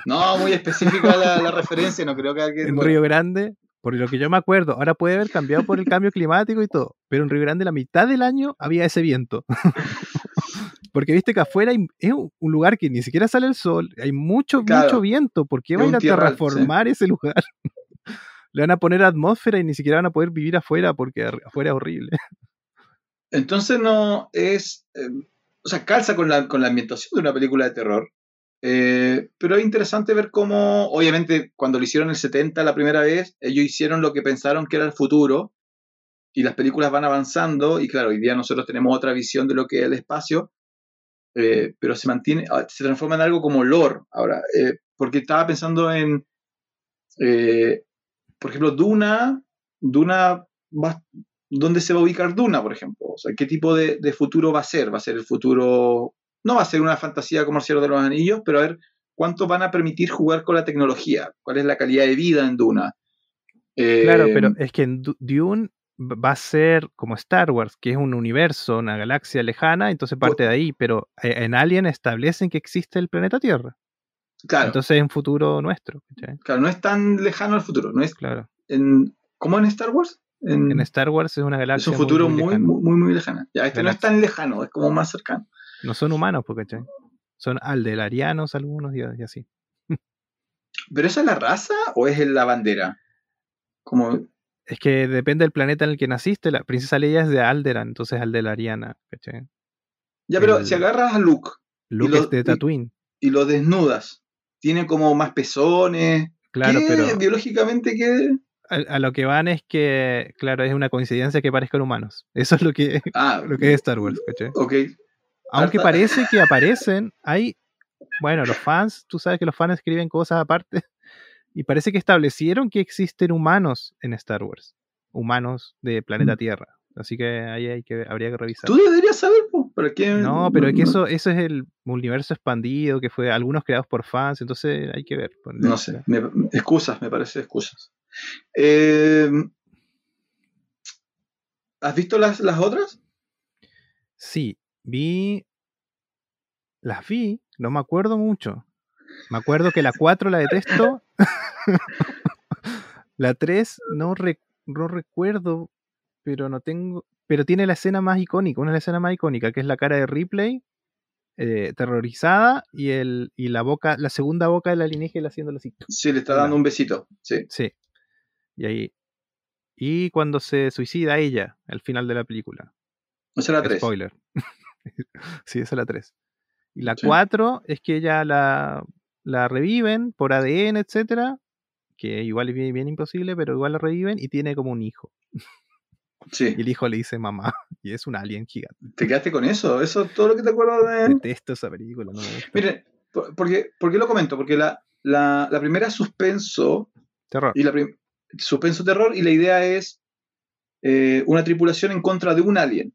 No, muy específica la, la referencia, no creo que alguien... en Río Grande, por lo que yo me acuerdo, ahora puede haber cambiado por el cambio climático y todo. Pero en Río Grande la mitad del año había ese viento. Porque viste que afuera hay- es un lugar que ni siquiera sale el sol, hay mucho, Claro. mucho viento. ¿Por qué Es va a un ir a tierral, sí. terraformar ese lugar? Le van a poner atmósfera y ni siquiera van a poder vivir afuera porque afuera es horrible. Entonces no es... eh, o sea, calza con la, con la ambientación de una película de terror. Eh, pero es interesante ver cómo, obviamente, cuando lo hicieron en el 70 la primera vez, ellos hicieron lo que pensaron que era el futuro y las películas van avanzando y claro, hoy día nosotros tenemos otra visión de lo que es el espacio, eh, pero se mantiene, ah, se transforma en algo como lore ahora, eh, porque estaba pensando en, eh, por ejemplo, Duna, Duna va- ¿dónde se va a ubicar Duna, por ejemplo? O sea, ¿qué tipo de, de futuro va a ser? ¿Va a ser el futuro, no va a ser una fantasía como el Señor de los Anillos, pero a ver cuánto van a permitir jugar con la tecnología? ¿Cuál es la calidad de vida en Duna? Claro, Eh, pero es que en Du- Dune va a ser como Star Wars, que es un universo, una galaxia lejana, entonces parte de ahí, pero eh, en Alien establecen que existe el planeta Tierra. claro, Entonces es un futuro nuestro. claro, no es tan lejano el futuro, no es Claro. en, ¿cómo en Star Wars? En, En Star Wars es una es galaxia. un futuro muy, muy, muy, muy lejano. Ya, este no es tan lejano, es como más cercano. No son humanos, ¿cachai? Son aldelarianos algunos y, y así. ¿Pero esa es la raza o es la bandera? Como, Es que depende del planeta en el que naciste. La princesa Leia es de Alderan, entonces aldelariana. ¿cachai? ya, pero El- si agarras a Luke Luke lo- es de y- Tatooine. y lo desnudas, tiene como más pezones. Claro, ¿Qué pero biológicamente qué? a, a lo que van es que, claro, es una coincidencia que parezcan humanos. Eso es lo que, Ah, lo que es Star Wars, ¿cachai? ok. Aunque Harta- parece que aparecen, hay Bueno, los fans, tú sabes que los fans escriben cosas aparte y parece que establecieron que existen humanos en Star Wars, humanos de planeta Mm. Tierra. Así que ahí hay que, habría que revisar. Tú deberías saber, po, ¿para qué? No, pero es que eso, eso es el universo expandido, que fue algunos creados por fans, entonces hay que ver. pues, No sé, me- excusas, me parece excusas. Eh, ¿Has visto las, las otras? Sí, vi. Las vi, no me acuerdo mucho. Me acuerdo que la 4 la detesto. la 3 no, re- no recuerdo, pero no tengo. Pero tiene la escena más icónica, una de las escenas más icónicas, que es la cara de Ripley, eh, terrorizada, y el, y la boca, la segunda boca de la alienígena haciéndolo así. Sí, le está dando un besito. Sí. Sí. Y ahí. Y cuando se suicida ella, al final de la película. Esa es la 3. Spoiler. sí, esa es la 3. Y la Sí. 4 es que ella la, la reviven por ADN, etcétera. Que igual es bien, bien imposible, pero igual la reviven y tiene como un hijo. Sí. Y el hijo le dice mamá. Y es un alien gigante. ¿Te quedaste con eso? ¿Eso es todo lo que te acuerdas de...? Detesto esa película, no. Miren, por, porque, ¿por qué lo comento? Porque la, la, la primera es suspenso Terror. y la suspenso terror y la idea es eh, una tripulación en contra de un alien.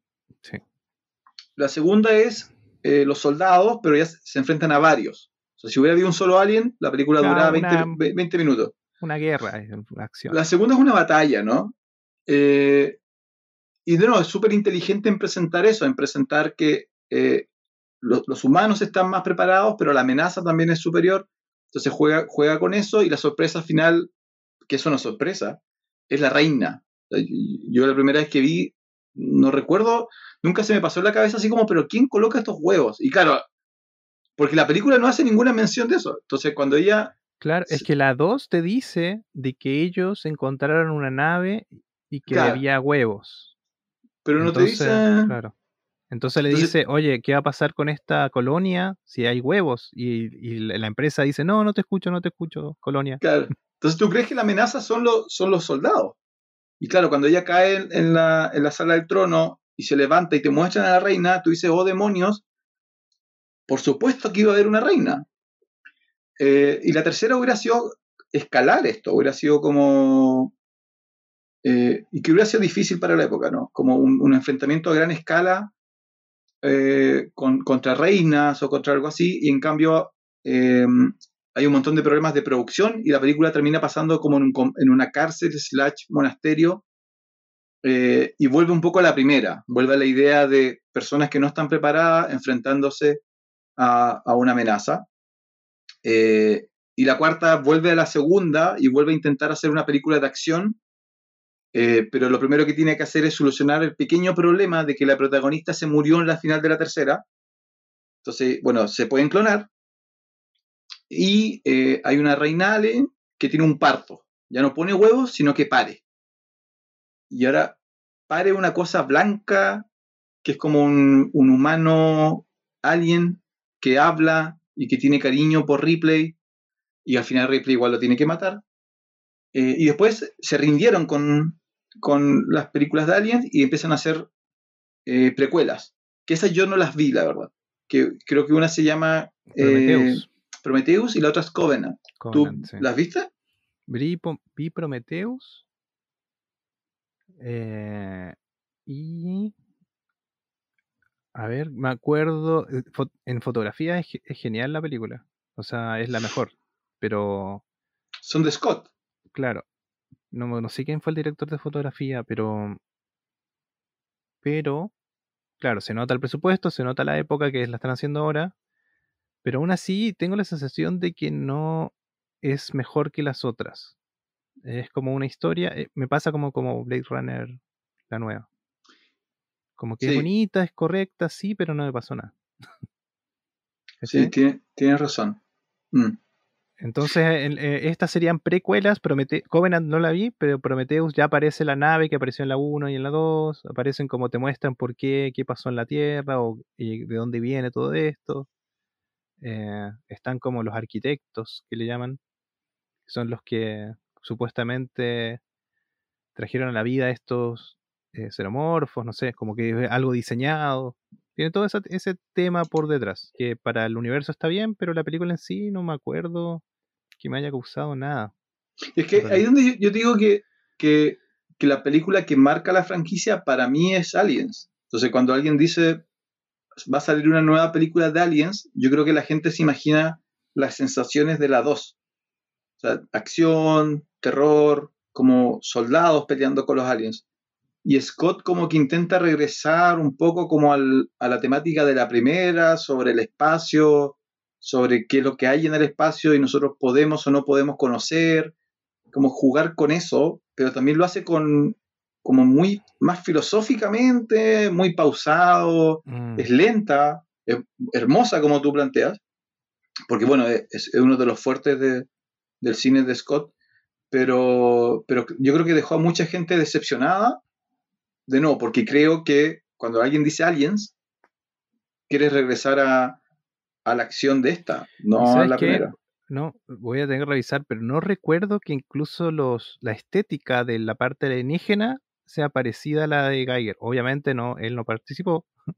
La segunda es eh, los soldados, pero ya se, enfrentan a varios. O sea, si hubiera habido un solo alien, la película duraba 20, una- ve- 20 minutos. Una guerra, una acción. La segunda es una batalla, ¿no? Eh, y de nuevo, es súper inteligente en presentar eso, en presentar que eh, lo- los humanos están más preparados, pero la amenaza también es superior. Entonces juega, juega con eso y la sorpresa final, que es una sorpresa, es la reina. Yo la primera vez que vi, no recuerdo, nunca se me pasó en la cabeza así como, pero ¿quién coloca estos huevos? Y claro, porque la película no hace ninguna mención de eso. Entonces cuando ella Claro, es que la 2 te dice de que ellos encontraron una nave y que Claro. había huevos. pero no Entonces, te dice... claro. Entonces le Entonces- dice, oye, ¿qué va a pasar con esta colonia si hay huevos? Y, y la la empresa dice, no, no te escucho, no te escucho, colonia. Claro. Entonces tú crees que la amenaza son los, son los soldados. Y claro, cuando ella cae en, la, en la sala del trono y se levanta y te muestran a la reina, tú dices, oh demonios, por supuesto que iba a haber una reina. Eh, y la tercera hubiera sido escalar esto, hubiera sido como... eh, y que hubiera sido difícil para la época, ¿no? Como un, enfrentamiento a gran escala eh, con, contra reinas o contra algo así, y en cambio hay un montón de problemas de producción y la película termina pasando como en, una cárcel slash monasterio eh, y vuelve un poco a la primera, vuelve a la idea de personas que no están preparadas enfrentándose a, a una amenaza. Eh, y la cuarta vuelve a la segunda y vuelve a intentar hacer una película de acción, eh, pero lo primero que tiene que hacer es solucionar el pequeño problema de que la protagonista se murió en la final de la tercera. Entonces, bueno, se pueden clonar. Y eh, hay una reina alien que tiene un parto. Ya no pone huevos, sino que pare. Y ahora pare una cosa blanca, que es como un, humano alien que habla y que tiene cariño por Ripley. Y al final Ripley igual lo tiene que matar. Eh, y después se rindieron con, con las películas de Aliens y empiezan a hacer eh, precuelas. Que esas yo no las vi, la verdad. Que creo que una se llama Prometheus. Prometheus y la otra es Covenant. ¿Tú sí. las viste? Vi, vi Prometheus. eh, y. A ver, me acuerdo. eh, En fotografía es genial la película. O sea, es la mejor. Pero, Son de Scott. claro. No, no sé quién fue el director de fotografía, pero. Pero. Claro, se nota el presupuesto, se nota la época que la están haciendo ahora. Pero aún así tengo la sensación de que no es mejor que las otras. Es como una historia. eh, me pasa como, como Blade Runner, la nueva. Como que es bonita, es correcta, sí, pero no me pasó nada. Sí, tiene- tienes razón. Mm. Entonces, en- eh, estas serían precuelas. Promete Covenant no la vi, pero Prometheus ya aparece la nave que apareció en la 1 y en la 2. Aparecen como te muestran por qué, qué pasó en la Tierra o y de dónde viene todo esto. Eh, están como los arquitectos que le llaman, que son los que supuestamente trajeron a la vida estos eh, xenomorfos, no sé, como que algo diseñado. Tiene todo ese tema por detrás, que para el universo está bien, pero la película en sí no me acuerdo que me haya causado nada. Es que ahí donde yo, yo digo que, que, que la película que marca la franquicia para mí es Aliens. Entonces, cuando alguien dice va a salir una nueva película de Aliens, yo creo que la gente se imagina las sensaciones de la 2. O acción, terror, como soldados peleando con los aliens. Y Scott como que intenta regresar un poco como a la temática de la primera, sobre el espacio, sobre qué es lo que hay en el espacio y nosotros podemos o no podemos conocer, como jugar con eso, pero también lo hace con como muy más filosóficamente, muy pausado, Mm. es lenta, es hermosa como tú planteas, porque bueno, es, es uno de los fuertes de- del cine de Scott, pero, pero yo creo que dejó a mucha gente decepcionada, de nuevo, porque creo que cuando alguien dice aliens, quieres regresar a, a la acción de esta, ¿Y no a la qué? primera. No, voy a tener que revisar, pero no recuerdo que incluso los, la estética de la parte alienígena sea parecida a la de Geiger. Obviamente no, él no participó,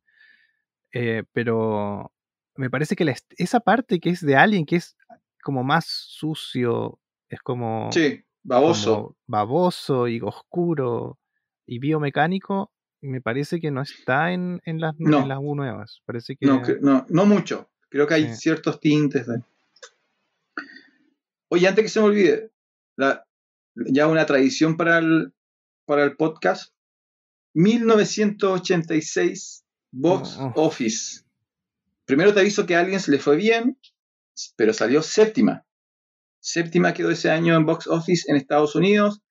eh, pero me parece que la esa parte que es de Alien, que es como más sucio, es como, Sí, baboso. como baboso y oscuro y biomecánico, me parece que no está en, en las, No. en las U nuevas. Parece que No, que- no, no mucho. Creo que hay Sí. ciertos tintes de. Oye, antes que se me olvide, la- ya una tradición para el, para el podcast. 1986 Box Oh. Office. Primero te aviso que a Aliens le fue bien, pero salió séptima. Séptima quedó ese año en Box Office en Estados Unidos.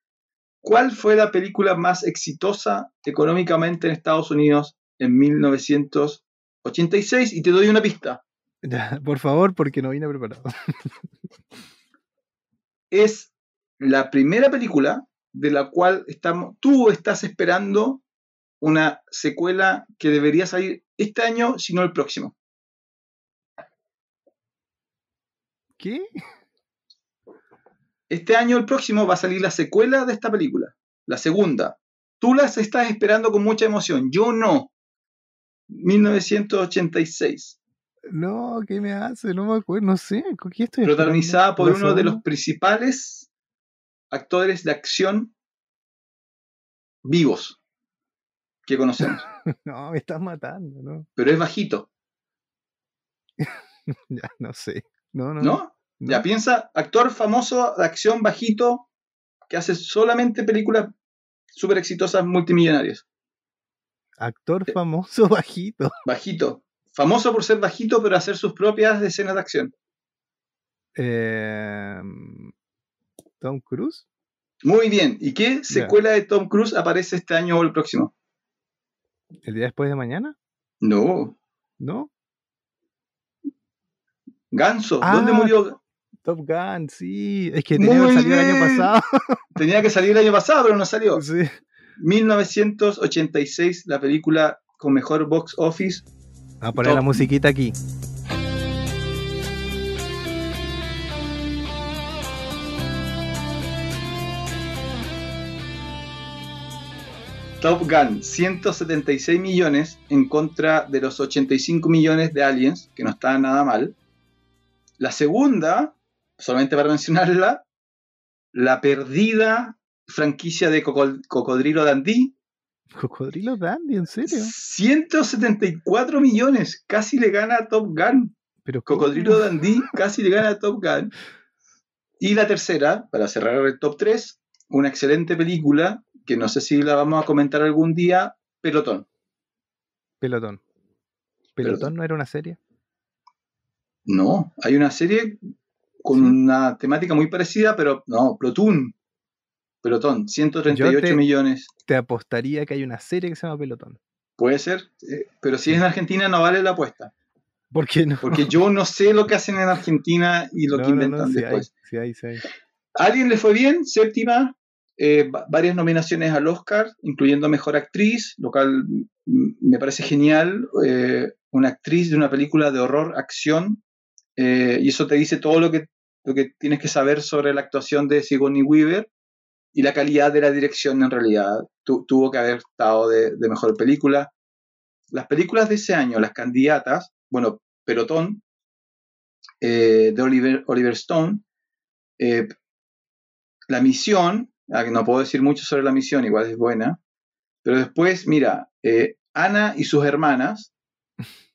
¿Cuál fue la película más exitosa económicamente en Estados Unidos en 1986? Y te doy una pista. Por favor, porque no vine preparado. es la primera película de la cual estamos, tú estás esperando una secuela que debería salir este año, si no el próximo. ¿Qué? Este año, el próximo, va a salir la secuela de esta película, la segunda. Tú las estás esperando con mucha emoción, yo no. 1986, No, ¿qué me hace? No me acuerdo, no sé. ¿con ¿Qué estoy protagonizada por ¿La uno de los principales actores de acción vivos que conocemos, No, me estás matando, ¿no? pero es bajito, Ya, no sé. No, no. ¿no? no. Ya piensa, actor famoso de acción bajito que hace solamente películas súper exitosas multimillonarias. Actor Eh. famoso bajito. Bajito. Famoso por ser bajito, pero hacer sus propias escenas de acción. Em, Tom Cruise. Muy bien. ¿Y qué secuela de Tom Cruise aparece este año o el próximo? ¿El día después de mañana? No. ¿No? Ganso. Ah. ¿Dónde murió? Top Gun, sí. Es que tenía que salido el año pasado. Tenía que salir el año pasado, pero no salió. sí. 1986, la película con mejor box office. Vamos a poner Top. la musiquita aquí. Top Gun, 176 millones en contra de los 85 millones de Aliens, que no está nada mal. La segunda, solamente para mencionarla, la perdida franquicia de Coco- Cocodrilo Dandy, Cocodrilo Dandy, ¿en serio? 174 millones, casi le gana a Top Gun. Pero. Cocodrilo Dandy casi le gana a Top Gun. Y la tercera, para cerrar el top 3, una excelente película que no sé si la vamos a comentar algún día, Pelotón. Pelotón. Pelotón. ¿Pelotón no era una serie? No, hay una serie con Sí. una temática muy parecida, pero no, Platoon. Pelotón, 138 Yo te- millones. Te apostaría que hay una serie que se llama Pelotón. Puede ser, eh, pero si es en Argentina no vale la apuesta. ¿Por qué no? Porque yo no sé lo que hacen en Argentina y lo No, que no, no, inventan hay, después. sí hay, sí hay. ¿A alguien le fue bien? Séptima, eh, va- varias nominaciones al Oscar, incluyendo Mejor Actriz, lo cual me parece genial. eh, una actriz de una película de horror, acción, eh, y eso te dice todo lo que, lo que tienes que saber sobre la actuación de Sigourney Weaver y la calidad de la dirección en realidad. Tu- tuvo que haber estado de, Mejor Película. las películas de ese año, las candidatas, bueno, Pelotón, de Oliver, Stone, La Misión, no puedo decir mucho sobre La Misión, igual es buena, pero después, mira, eh, Ana y sus hermanas,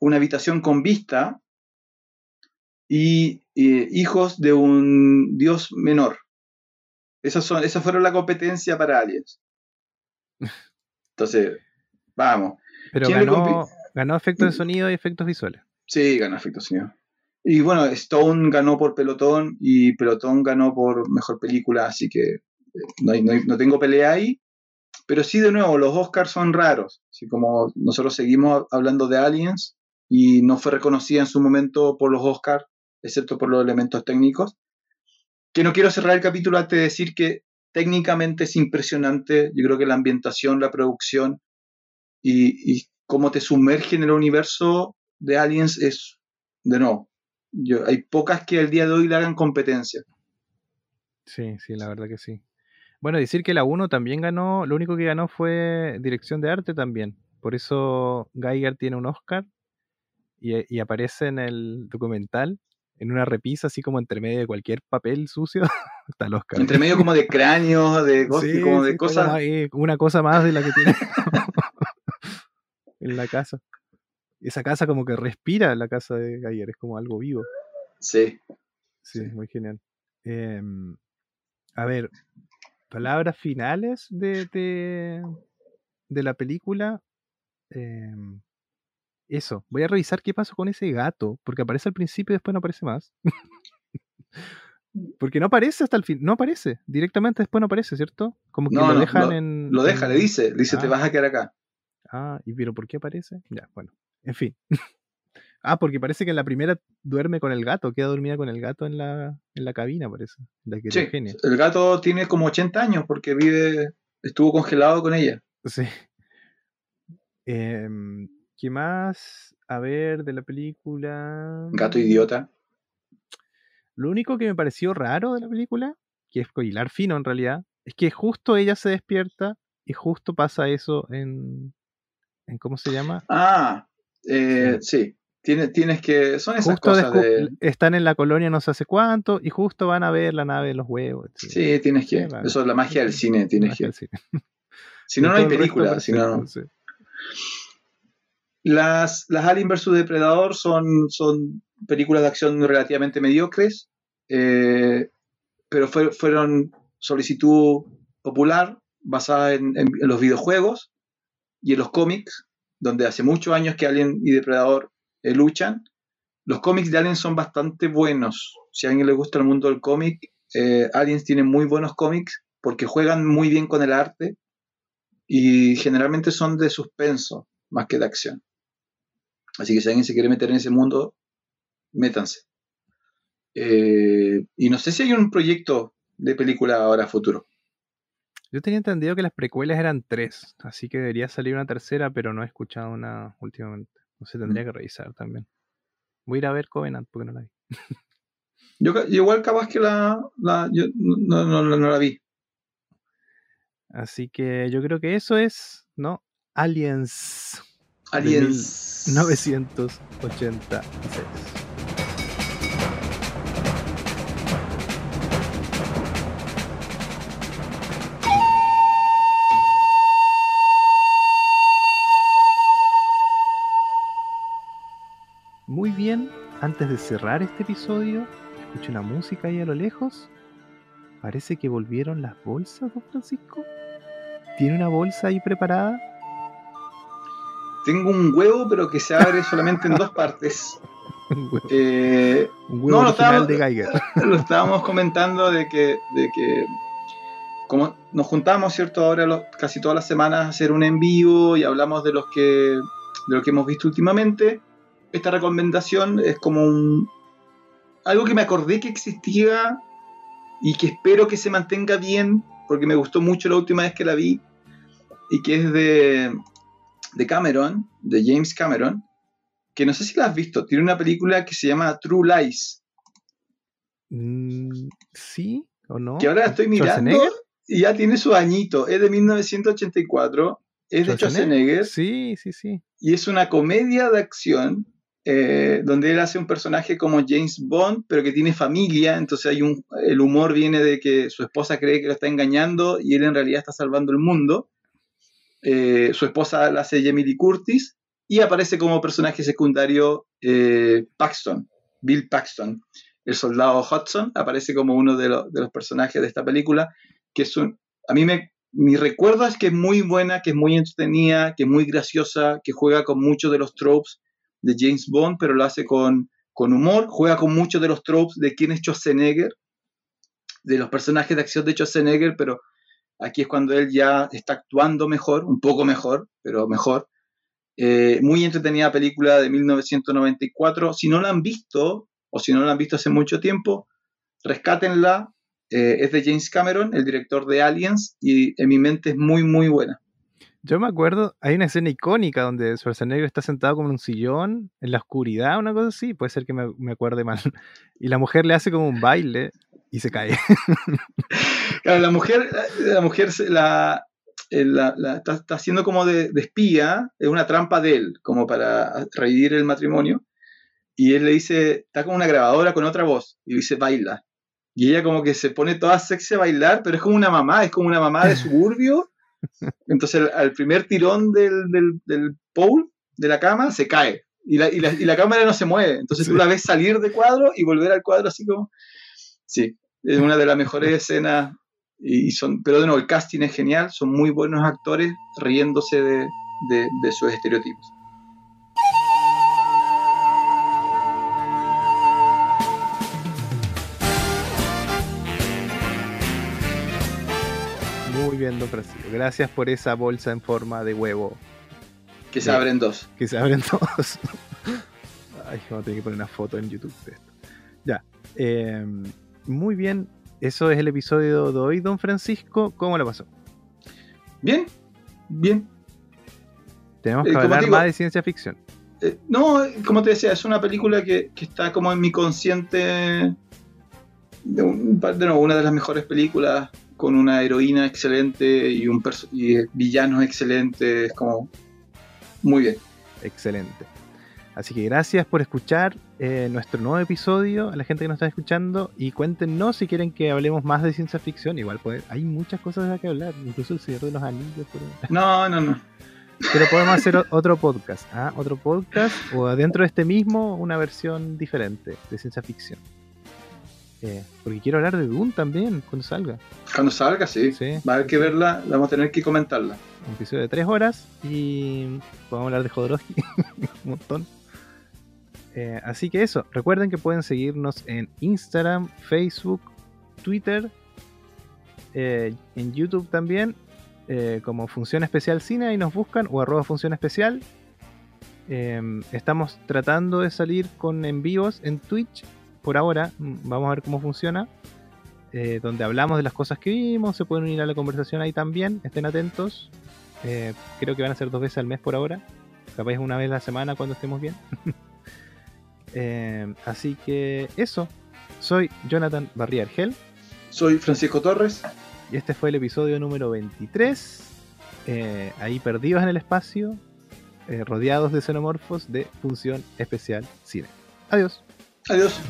Una habitación con vista y Hijos de un Dios menor. Esas, son, esas fueron la competencia para Aliens. Entonces, vamos. Pero ganó, ganó efectos de sonido y efectos visuales. Sí, ganó efectos de sonido. Y bueno, Stone ganó por pelotón y pelotón ganó por mejor película, así que eh, no, no, tengo pelea ahí. Pero sí, de nuevo, los Oscars son raros. Así como nosotros seguimos hablando de Aliens y no fue reconocida en su momento por los Oscars, excepto por los elementos técnicos. Que no quiero cerrar el capítulo antes de decir que técnicamente es impresionante. Yo creo que la ambientación, la producción y, cómo te sumerge en el universo de Aliens es, de no. Yo, hay pocas que al día de hoy le hagan competencia. Sí, sí, la verdad que sí. Bueno, decir que la 1 también ganó, lo único que ganó fue dirección de arte también. Por eso Geiger tiene un Oscar y, y aparece en el documental en una repisa, así como entre medio de cualquier papel sucio, está el Oscar. Entre medio como de cráneos, de, como de cosas. una cosa más de la que tiene en la casa. Esa casa como que respira la casa de Gayer, es como algo vivo. Sí. Sí, muy genial. Em, a ver, palabras finales de, de, de la película. Eh, eso, voy a revisar qué pasó con ese gato, porque aparece al principio y después no aparece más. porque no aparece hasta el fin, no aparece, directamente después no aparece, ¿cierto? Como que lo dejan en. Lo deja, le dice, le dice, te ah. vas a quedar acá. Ah, ¿y pero por qué aparece? Ya, bueno, en fin. ah, porque parece que en la primera duerme con el gato, queda dormida con el gato en la, en la cabina, parece. sí, el gato tiene como 80 años porque vive, estuvo congelado con ella. Sí. Eh, ¿Qué más? A ver, de la película. Gato idiota. Lo único que me pareció raro de la película, que es hilar fino en realidad, es que justo ella se despierta y justo pasa eso en. en ¿Cómo se llama? Ah, eh, sí. Tienes, tienes que. Son esas cosas de. Están en la colonia no sé hace cuánto y justo van a ver la nave de los huevos. Sí, tienes que. Eso es la magia del cine. Tienes que. Si no, no hay película. Si no, no. Las, las Alien vs Depredador son, son películas de acción relativamente mediocres, eh, pero fueron solicitud popular basada en, los videojuegos y en los cómics, donde hace muchos años que Alien y Depredador eh, luchan. Los cómics de Alien son bastante buenos. Si a alguien le gusta el mundo del cómic, eh, Aliens tiene muy buenos cómics porque juegan muy bien con el arte y generalmente son de suspenso más que de acción. Así que si alguien se quiere meter en ese mundo, métanse. Eh, y no sé si hay un proyecto de película ahora futuro. Yo tenía entendido que las precuelas eran tres, así que debería salir una tercera, pero no he escuchado una últimamente. No sé, tendría mm. que revisar también. Voy a ir a ver Covenant porque no la vi. yo, igual capaz que la, yo no, no, la vi. Así que yo creo que eso es, ¿no? Aliens. Aliens. 1986. Bien, antes de cerrar este episodio, escucho una música ahí a lo lejos. Parece que volvieron las bolsas, don Francisco. ¿Tiene una bolsa ahí preparada? Tengo un huevo, pero que se abre solamente en dos partes. un huevo, eh, no, lo estábamos, de Geiger. Lo estábamos comentando de que, de que como nos juntamos, ¿cierto? Ahora casi todas las semanas a hacer un en vivo y hablamos de los que de lo que hemos visto últimamente. Esta recomendación es como un algo que me acordé que existía y que espero que se mantenga bien porque me gustó mucho la última vez que la vi y que es de de Cameron, de James Cameron, que no sé si la has visto, tiene una película que se llama True Lies. Mm, ¿Sí o no? Que ahora estoy mirando y ya tiene su añito, es de 1984 es de Schwarzenegger. Sí, sí, sí. Y es una comedia de acción eh, donde él hace un personaje como James Bond, pero que tiene familia, entonces hay un, el humor viene de que su esposa cree que lo está engañando y él en realidad está salvando el mundo. Eh, su esposa la hace Jamie Lee Curtis y aparece como personaje secundario eh, Paxton, Bill Paxton, el soldado Hudson, aparece como uno de, los personajes de esta película, que es a mí me, mi recuerdo que es muy buena, que es muy entretenida, que es muy graciosa, que juega con muchos de los tropes de James Bond, pero lo hace con, con humor, juega con muchos de los tropes de quién es Schwarzenegger, de los personajes de acción de Schwarzenegger, pero aquí es cuando él ya está actuando mejor, un poco mejor, pero mejor. Eh, muy entretenida película de 1994. Si no la han visto, o si no la han visto hace mucho tiempo, rescátenla. Eh, es de James Cameron, el director de Aliens, y en mi mente es muy, muy buena. Yo me acuerdo, hay una escena icónica donde Schwarzenegger está sentado como en un sillón, en la oscuridad, una cosa así, puede ser que me, me acuerde mal. Y la mujer le hace como un baile y se cae. Claro, la mujer, la mujer la, la, está, haciendo como de, de, espía, es una trampa de él, como para revivir el matrimonio. Y él le dice, está como una grabadora con otra voz, y dice, baila. Y ella como que se pone toda sexy a bailar, pero es como una mamá, es como una mamá de suburbio entonces al primer tirón del, del, del, pole de la cama se cae y la, y la, y la cámara no se mueve. Entonces sí. tú la ves salir de cuadro y volver al cuadro así como... Sí, es una de las mejores escenas. Y son, pero de nuevo, el casting es genial, son muy buenos actores riéndose de, de, de sus estereotipos. Muy bien, don Francisco. Gracias por esa bolsa en forma de huevo. Que se abren dos. Que se abren dos. Ay, vamos a tener que poner una foto en YouTube de esto. Ya. Eh, muy bien. Eso es el episodio de hoy, don Francisco. ¿Cómo lo pasó? Bien, bien. Tenemos que eh, hablar digo, más de ciencia ficción. Eh, no, como te decía, es una película que, que está como en mi consciente. De, un, de nuevo, una de las mejores películas con una heroína excelente y un y villanos excelentes, como muy bien. Excelente. Así que gracias por escuchar eh, nuestro nuevo episodio, a la gente que nos está escuchando, y cuéntenos si quieren que hablemos más de ciencia ficción. Igual puede, hay muchas cosas de las que hablar, incluso el Señor de los Anillos. No, no, no. Pero podemos hacer otro podcast, ¿ah? otro podcast, o dentro de este mismo, una versión diferente de ciencia ficción. Eh, porque quiero hablar de Dune también, cuando salga. Cuando salga, sí. sí. Va a haber que verla, vamos a tener que comentarla. Un episodio de tres horas y podemos hablar de Jodorowsky un montón. Eh, así que eso, recuerden que pueden seguirnos en Instagram, Facebook, Twitter, eh, en YouTube también, eh, como Función Especial Cine, y nos buscan, o arroba Función Especial. estamos tratando de salir con envíos en Twitch por ahora, mm, vamos a ver cómo funciona. Eh, donde hablamos de las cosas que vimos, se pueden unir a la conversación ahí también, estén atentos. Eh, creo que van a ser dos veces al mes por ahora, capaz una vez a la semana cuando estemos bien. eh, así que eso, soy Jonathan Barría Argel. Soy Francisco Torres. Y este fue el episodio número 23, eh, ahí perdidos en el espacio, rodeados de xenomorfos de Función Especial Cine. Adiós. Adiós.